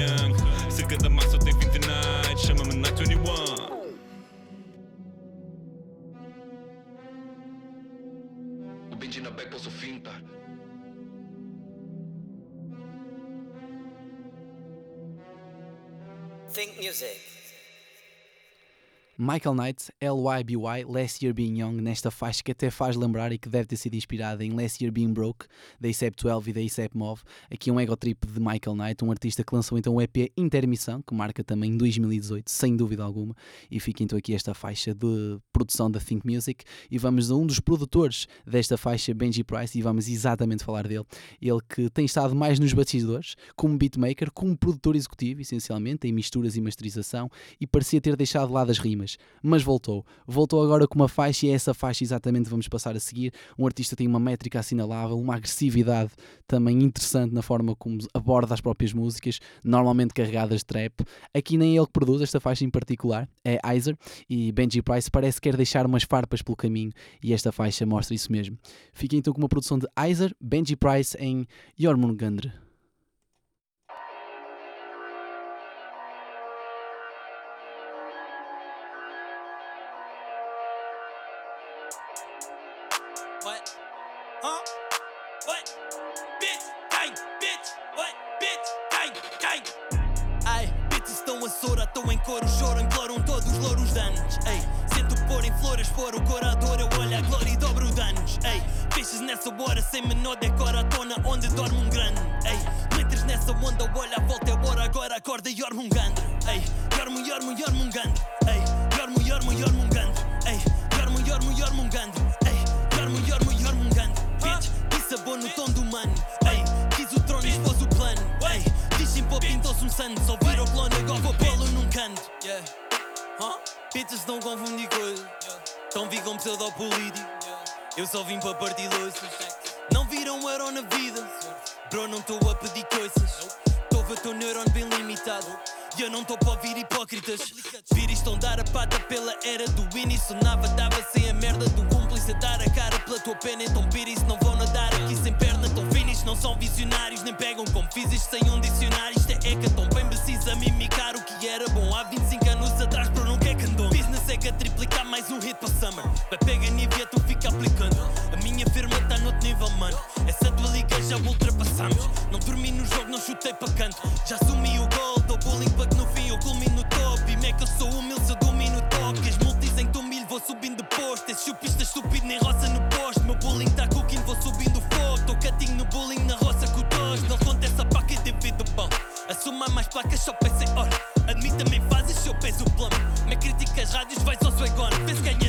Young. Se cada maço tem 29, chama-me Night 21. O Benji na back posso fintar. Think music. Michael Knight, LYBY, Last Year Being Young, nesta faixa que até faz lembrar e que deve ter sido inspirada em Last Year Being Broke, da ASAP 12 e da ASAP Move. Aqui um ego trip de Michael Knight, um artista que lançou então o EP Intermissão, que marca também 2018, sem dúvida alguma. E fica então aqui esta faixa de produção da Think Music. E vamos a um dos produtores desta faixa, Benji Price, e vamos exatamente falar dele. Ele que tem estado mais nos bastidores, como beatmaker, como produtor executivo, essencialmente, em misturas e masterização, e parecia ter deixado de lado as rimas mas voltou. Voltou agora com uma faixa e é essa faixa exatamente vamos passar a seguir. Um artista tem uma métrica assinalável, uma agressividade também interessante na forma como aborda as próprias músicas, normalmente carregadas de trap. Aqui nem é ele que produz esta faixa em particular, é Iser e Benji Price parece que quer deixar umas farpas pelo caminho e esta faixa mostra isso mesmo. Fiquem então com uma produção de Iser, Benji Price em Jormungandr. Olha a volta, é hora, agora acorda e orme um gandro. Ei, yormo, yormo, yormo um gandro. Ei, yormo, yormo, yormo um gandro. Ei, yormo, yormo, yormo um gandro. Ei, yormo, yormo, yormo um gandro. Bitch, isso é bom no tom do mano. Ei, quis o trono e expôs o plano. Ei, dizem pô, pintou-se um santo. Só vira o clone, agora vou pô-lo num canto. Yeah. Huh? Bitches não confundem coisas. Tão vi com pseudopolítico. Eu só vim para partir louças. Não viram um euro na vida. Bro, não estou a pedir coisas. Ver teu neurônio bem limitado. E eu não estou para ouvir hipócritas. Vir estão dar a pata pela era do início. Nava dava sem a merda do cúmplice. a Dar a cara pela tua pena. Então piris não vão nadar aqui sem perna. Tão finis, não são visionários. Nem pegam como fiz isto sem um dicionário. Isto é hecaton. Bem precisa mimicar o que era bom. Há 25 chutei para canto. Já assumi o gol, dou bullying para que no fim eu culmino no top. E é que eu sou humilde, se eu domino o toque. As multis em tu milho, vou subindo posto. Esse chupista estúpido nem roça no posto. Meu bullying tá cooking, vou subindo fogo. Tô catinho no bullying na roça com o tos. Não acontece a paca e divido o pão. Assuma mais placas, só pensei, ora. Admita-me, fazes se eu peso o plano. Me criticas rádios, vais ao Swagon. Vê se ganhas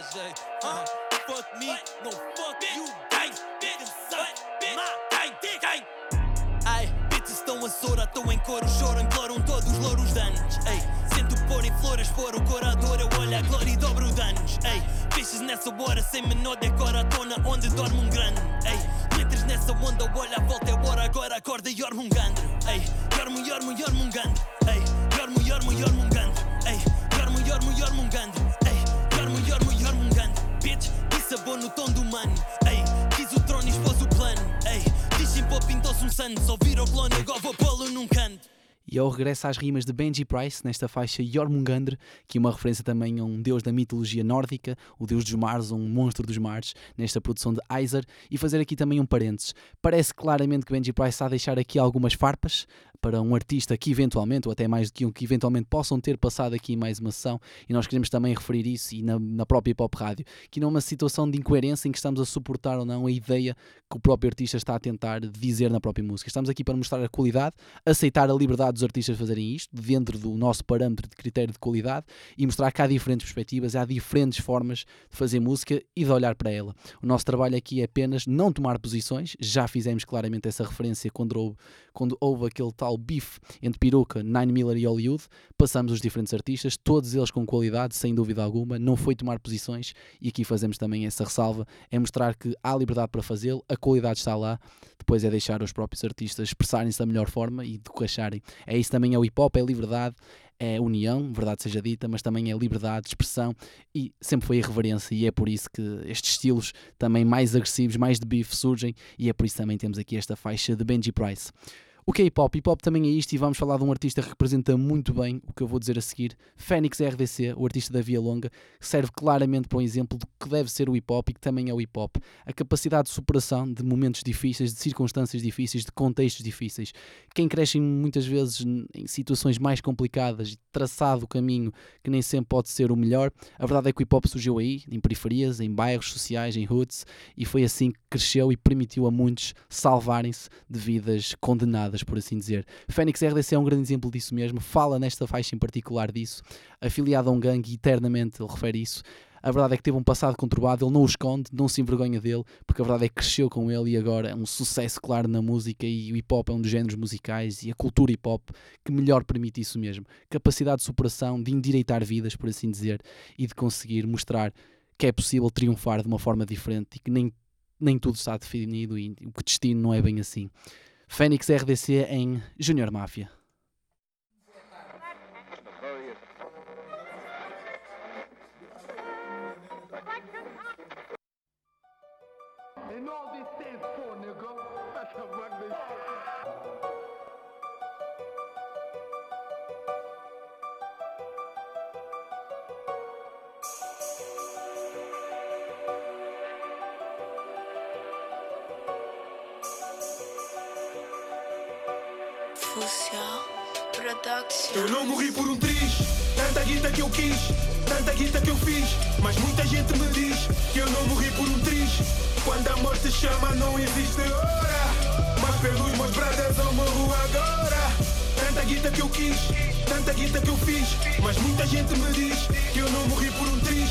Jeito. Uh, fuck me, no fuck you, gang. Ai, bitches estão a sora, estão em coro, choram, imploram todos os louros danos. Ei, sinto pôr em flores, pôr o corador, eu olho a glória e dobro danos. Ei, bichas nessa hora, sem menor decora a tona onde dorme um grande. Ei, entres nessa onda, olha a volta, é hora, agora acorda e orme um gandro. Ei, yormo, yormo, yormo um gandro. Ei, yormo, yormo, yormo um gandro. Ei, yormo, yormo, yormo um gandro. Ei, yormo, yormo. Bom no tom do mano. Ei, quis o trono e expôs o plano. Ei, dizem pô, pintou-se um santo. Só vira o clone, agora vou pô-lo num canto. E é o regresso às rimas de Benji Price nesta faixa Jormungandr, que é uma referência também a um deus da mitologia nórdica, o deus dos mares, um monstro dos mares, nesta produção de Iser. E fazer aqui também um parênteses. Parece claramente que Benji Price está a deixar aqui algumas farpas para um artista que eventualmente, ou até mais do que um, que eventualmente possam ter passado aqui mais uma sessão, e nós queremos também referir isso, e na, na própria Pop Rádio, que não é uma situação de incoerência em que estamos a suportar ou não a ideia que o próprio artista está a tentar dizer na própria música. Estamos aqui para mostrar a qualidade, aceitar a liberdade dos artistas fazerem isto, dentro do nosso parâmetro de critério de qualidade, e mostrar que há diferentes perspectivas, há diferentes formas de fazer música e de olhar para ela. O nosso trabalho aqui é apenas não tomar posições, já fizemos claramente essa referência quando houve, quando houve aquele tal bife entre Peruca, Nine Miller e Hollywood, passamos os diferentes artistas, todos eles com qualidade, sem dúvida alguma, não foi tomar posições, e aqui fazemos também essa ressalva, é mostrar que há liberdade para fazê-lo, a qualidade está lá, depois é deixar os próprios artistas expressarem-se da melhor forma e do que acharem. É isso também é o hip hop, é liberdade, é união, verdade seja dita, mas também é liberdade de expressão e sempre foi irreverência e é por isso que estes estilos também mais agressivos, mais de bife surgem e é por isso também temos aqui esta faixa de Benji Price. O que é hip hop? Hip hop também é isto e vamos falar de um artista que representa muito bem o que eu vou dizer a seguir. Fênix RDC, o artista da Via Longa, serve claramente para um exemplo do que deve ser o hip hop e que também é o hip hop. A capacidade de superação de momentos difíceis, de circunstâncias difíceis, de contextos difíceis. Quem cresce muitas vezes em situações mais complicadas, traçado o caminho que nem sempre pode ser o melhor, a verdade é que o hip hop surgiu aí, em periferias, em bairros sociais, em hoods, e foi assim que cresceu e permitiu a muitos salvarem-se de vidas condenadas por assim dizer. Fênix RDC é um grande exemplo disso mesmo, fala nesta faixa em particular disso, afiliado a um gangue, eternamente ele refere isso. A verdade é que teve um passado conturbado, ele não o esconde, não se envergonha dele, porque a verdade é que cresceu com ele e agora é um sucesso claro na música e o hip hop é um dos géneros musicais e a cultura hip hop que melhor permite isso mesmo. Capacidade de superação, de endireitar vidas, por assim dizer, e de conseguir mostrar que é possível triunfar de uma forma diferente e que nem, nem tudo está definido e o destino não é bem assim. Fênix RDC em Junior Máfia. And all this stands for, nigga. That's a rugby. Social Production. Eu não morri por um triz, tanta guita que eu quis, tanta guita que eu fiz. Mas muita gente me diz que eu não morri por um triz. Quando a morte chama, não existe hora. Mas pelos meus brothers eu morro agora. Tanta guita que eu quis, tanta guita que eu fiz. Mas muita gente me diz que eu não morri por um triz.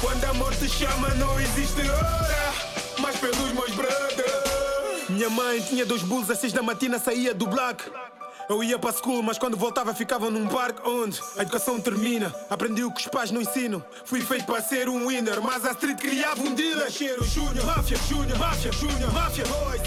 Quando a morte chama, não existe hora. Mas pelos meus brothers. Minha mãe tinha dois bulls, às seis da matina saía do black. Eu ia para school, mas quando voltava ficava num parque onde a educação termina. Aprendi o que os pais não ensinam. Fui feito para ser um winner, mas a street criava um dealer. Nascer o Júnior, máfia, Júnior, máfia, Júnior, máfia, boys.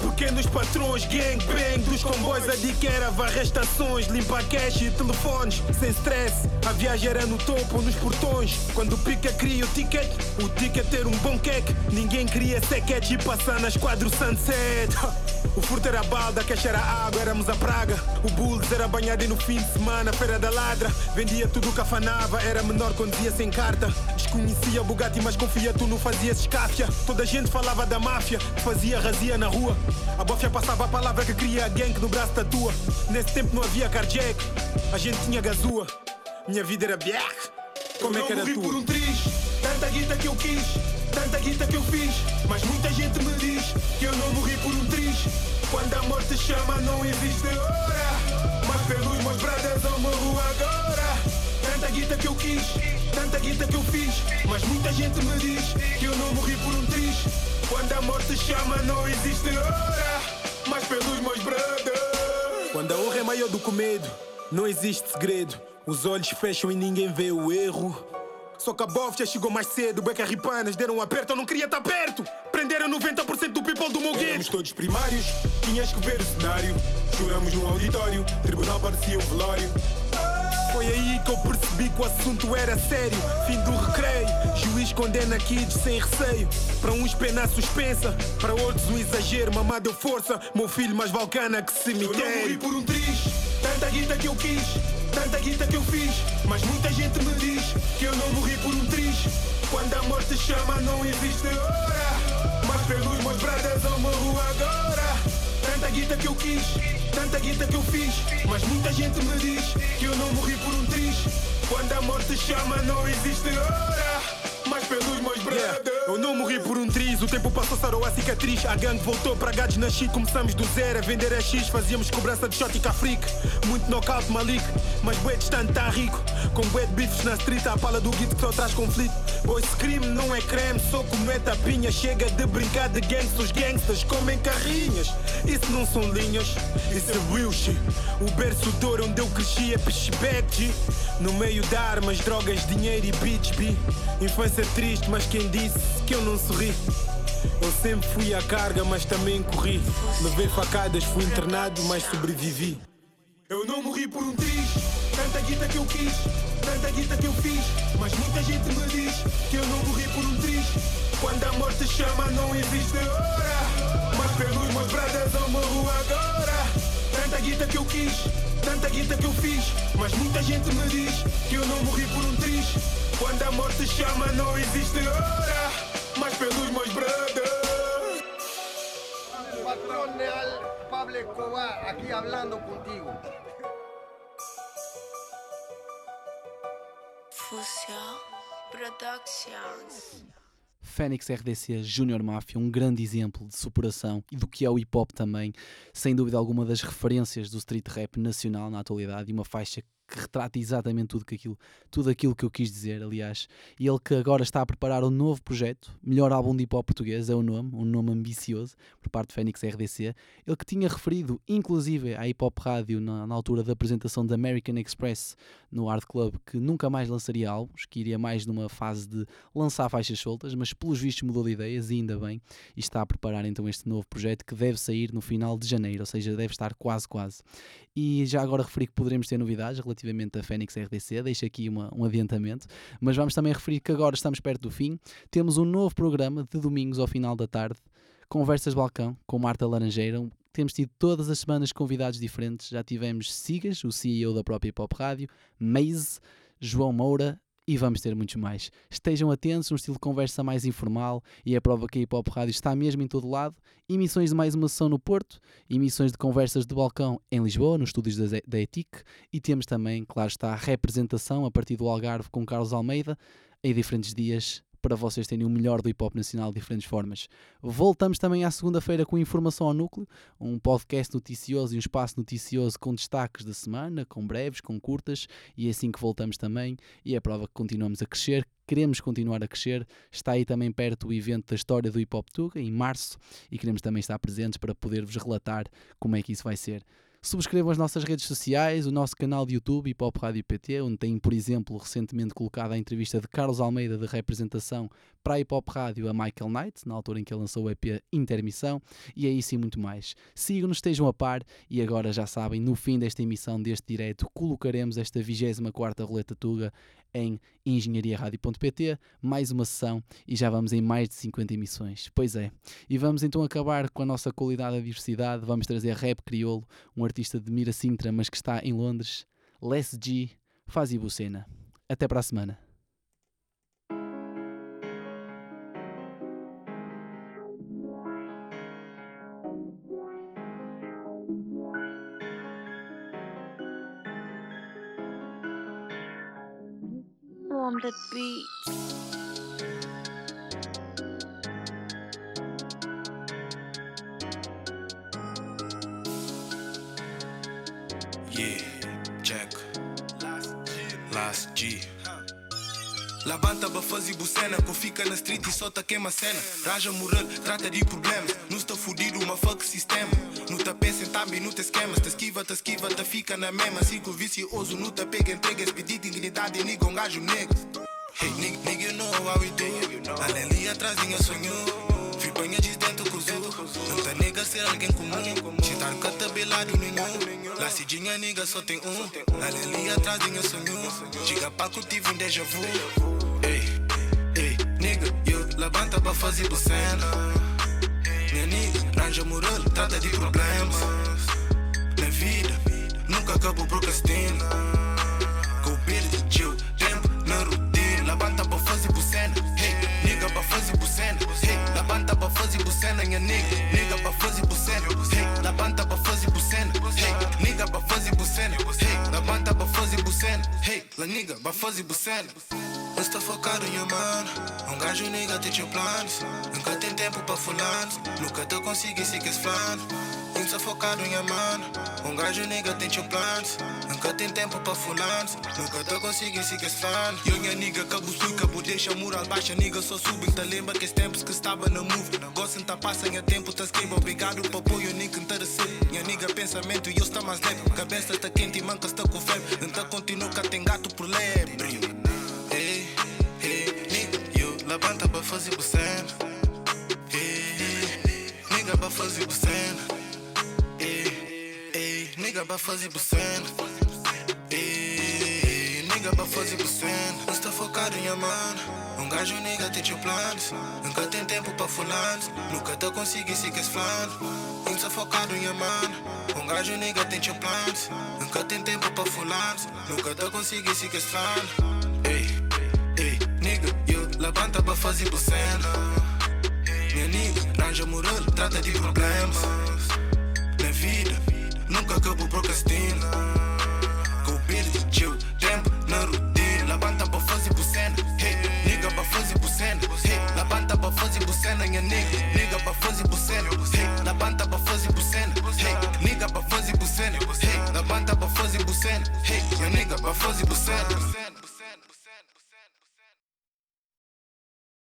Pequenos patrões, gang bang dos comboios. A dica era varrer estações, limpar cash e telefones. Sem stress, a viagem era no topo, nos portões. Quando o pica cria o ticket, o ticket ter um bom cake. Ninguém queria ser catch e passar na esquadro sunset. O furto era balda, cash era água, éramos a praga. O Bulls era banhado e no fim de semana, feira da ladra. Vendia tudo que afanava, era menor quando ia sem carta. Desconhecia Bugatti, mas confia, tu não fazias escáfia. Toda a gente falava da máfia, que fazia razia na rua. A bofia passava a palavra que queria a gang no braço da tua. Nesse tempo não havia carjack, a gente tinha gazua. Minha vida era black. Como é que era tua? por um triz, tanta guita que eu quis, tanta guita que eu fiz. Mas muita gente me diz que eu não morri por um triz. Quando a morte chama, não existe hora. Mas pelos meus brothers eu morro agora. Tanta guita que eu quis, tanta guita que eu fiz. Mas muita gente me diz que eu não morri por um triz. Quando a morte chama, não existe hora. Mas pelos meus brothers. Quando a honra é maior do que o medo, não existe segredo. Os olhos fecham e ninguém vê o erro. Só que a bofia chegou mais cedo, beca ripanas deram um aperto, eu não queria estar perto. Prenderam 90% do people do meu gueto. Éramos todos primários, tinhas que ver o cenário. Choramos no auditório, tribunal parecia um velório. Foi aí que eu percebi que o assunto era sério. Fim do recreio, juiz condena kids sem receio. Para uns pena suspensa, para outros um exagero. Mamá deu força, meu filho mais valcana que cemitério. Eu não morri por um triz, tanta guita que eu quis, tanta guita que eu fiz. Mas muita gente me diz que eu não morri por um triz. Quando a morte chama, não existe hora. Mas pelos meus brothers eu morro agora. Tanta guita que eu quis, tanta guita que eu fiz. Mas muita gente me diz que eu não morri por um triz. Quando a morte chama, não existe hora. Pelos meus brothers. Eu não morri por um triz, o tempo passou, sarou a cicatriz. A gangue voltou para gados na shit. Começamos do zero a vender a X. Fazíamos cobrança de shot e cafrique. Muito knockout, malik. Mas bué distante, tá rico. Com bué de bifes na street, a pala do guito que só traz conflito. Pois crime não é creme, só comete tapinha. Chega de brincar de gangsters, os gangsters comem carrinhas. Isso não são linhas, isso é real shit. O berço de ouro onde eu cresci é G. No meio de armas, drogas, dinheiro e bitch. Infância triste, mas quem disse que eu não sorri? Eu sempre fui à carga, mas também corri. Levei facadas, fui internado, mas sobrevivi. Eu não morri por um triz, tanta guita que eu quis, tanta guita que eu fiz. Mas muita gente me diz que eu não morri por um triz. Quando a morte chama, não existe hora. Mas pelos meus brothers eu morro agora. Tanta guita que eu quis, tanta guita que eu fiz. Mas muita gente me diz que eu não morri por um triz. Quando a morte chama, não existe hora. Mas pelos meus brothers. Patrón Real Pablo Escobar, aquí hablando contigo. Fusion Productions. Fênix RDC Junior Mafia, um grande exemplo de superação e do que é o hip hop também, sem dúvida alguma das referências do street rap nacional na atualidade e uma faixa que retrata exatamente tudo aquilo, tudo aquilo que eu quis dizer, aliás. E ele que agora está a preparar um novo projeto, melhor álbum de hip hop português, é o nome, um nome ambicioso, por parte de Fênix RDC. Ele que tinha referido, inclusive, à hip hop rádio na, na altura da apresentação da American Express no Art Club, que nunca mais lançaria álbuns, que iria mais numa fase de lançar faixas soltas, mas pelos vistos mudou de ideias, e ainda bem, e está a preparar então este novo projeto que deve sair no final de janeiro, ou seja, deve estar quase, quase. E já agora referi que poderemos ter novidades relativamente a Fênix RDC, deixo aqui uma, um adiantamento, mas vamos também referir que agora estamos perto do fim, temos um novo programa de domingos ao final da tarde, Conversas Balcão, com Marta Laranjeira, temos tido todas as semanas convidados diferentes. Já tivemos Sigas, o CEO da própria Hip Hop Rádio, Maze, João Moura e vamos ter muitos mais. Estejam atentos, um estilo de conversa mais informal e é prova que a Hip Hop Rádio está mesmo em todo lado. Emissões de mais uma sessão no Porto, emissões de conversas de balcão em Lisboa, nos estúdios da, da ETIC e temos também, claro está, a representação a partir do Algarve com Carlos Almeida em diferentes dias para vocês terem o melhor do hip hop nacional de diferentes formas. Voltamos também à segunda-feira com Informação ao Núcleo, um podcast noticioso e um espaço noticioso com destaques da semana, com breves, com curtas, e é assim que voltamos também. E é prova que continuamos a crescer, queremos continuar a crescer. Está aí também perto o evento da história do hip hop Tuga, em março, e queremos também estar presentes para poder-vos relatar como é que isso vai ser. Subscrevam as nossas redes sociais, o nosso canal de YouTube Hip Hop Rádio PT, onde tem, por exemplo, recentemente colocado a entrevista de Carlos Almeida de representação para a Hip Hop Rádio a Michael Knight, na altura em que ele lançou o EP Intermissão, e é isso e muito mais. Sigam-nos, estejam a par, e agora já sabem, no fim desta emissão, deste direto, colocaremos esta 24ª Roleta Tuga em engenhariaradio.pt, mais uma sessão e já vamos em mais de 50 emissões. Pois é. E vamos então acabar com a nossa qualidade e diversidade. Vamos trazer rap crioulo, um artista de Mira Sintra, mas que está em Londres. Les G, faz Ibucena. Até para a semana. The beat. Yeah, Jack. Last G. Levanta pra fazer bucena, que fica na street e só tá queima cena. Raja moral, trata de problemas. Está fudido, uma fuck sistema. Em time, não te esquemas. Te esquiva, te esquiva, te fica na mesma. Ciclo vicioso, não te pega, entrega. Pedir dignidade, nigga, um gajo negro. Hey, nigga, nigga, you know how we do. Minha sonho. Fipanha de dentro com Não tá nega ser alguém comum. Chitar catabelado nenhum. La cidinha nigga só tem um. Aleluia, atrás minha sonho. Diga que eu tive um déjà vu. Ei, ei, nigga, eu levanta pra fazer do cena. Moral, trata de problemas. Na vida, nunca acabo procrastino. Com o de chill, tempo na rotina. Levanta pra fazer bucena, hey, nigga pra fazer bucena, hey, levanta pra fazer bucena, minha nigga, nigga pra fazer bucena, hey, levanta pra fazer bucena, hey, nigga pra fazer bucena, hey, levanta pra fazer bucena, hey, la nigga pra fazer bucena. Está focado em mano Um gajo nigga tem teus planos Nunca tem tempo pra fulanos Nunca te consegui seguir esse plano Está focado em mano Um gajo nigga tem teus planos Nunca tem tempo pra fulanos Nunca te consegui seguir esse plano Eu minha nigga cabo sui, cabo deixa moral baixa Nigga só subindo, tá lembra que tempos que estava na move. Gosto tá passa em tempo, tá esquiva. Obrigado por apoio, nigga interessante Minha nigga pensamento e eu está mais leve. Cabeça tá quente e manca está com febre. Então continuo que tem gato por lebre levanta pra fazer bucena. Hey, nigga, pra fazer bucena. Hey, hey, nigga, pra fazer bucena. Hey, nigga, pra fazer bucena. Não está focado em amar. Um gajo nigga tem teus planos. Nunca tem tempo pra fulanos. Nunca te consegui seguir esse plano. Está focado em amar. Um gajo nigga tem teus planos. Nunca tem tempo pra fulanos. Nunca te consegui seguir esse. Ei, ei, levanta pra fazer bucena. Minha nigga, arranja moral, trata de problemas. Na vida, nunca acabo procrastino. Com o chill, tempo na rotina. Levanta pra fazer bucena. Hey, nigga, pra fazer bucena. Hey, levanta pra fazer bucena, minha nigga. Nigga, pra fazer bucena. Hey, levanta pra fazer bucena. Hey, nigga, pra fazer bucena. Hey, levanta pra fazer bucena. Hey, minha nigga, pra fazer bucena.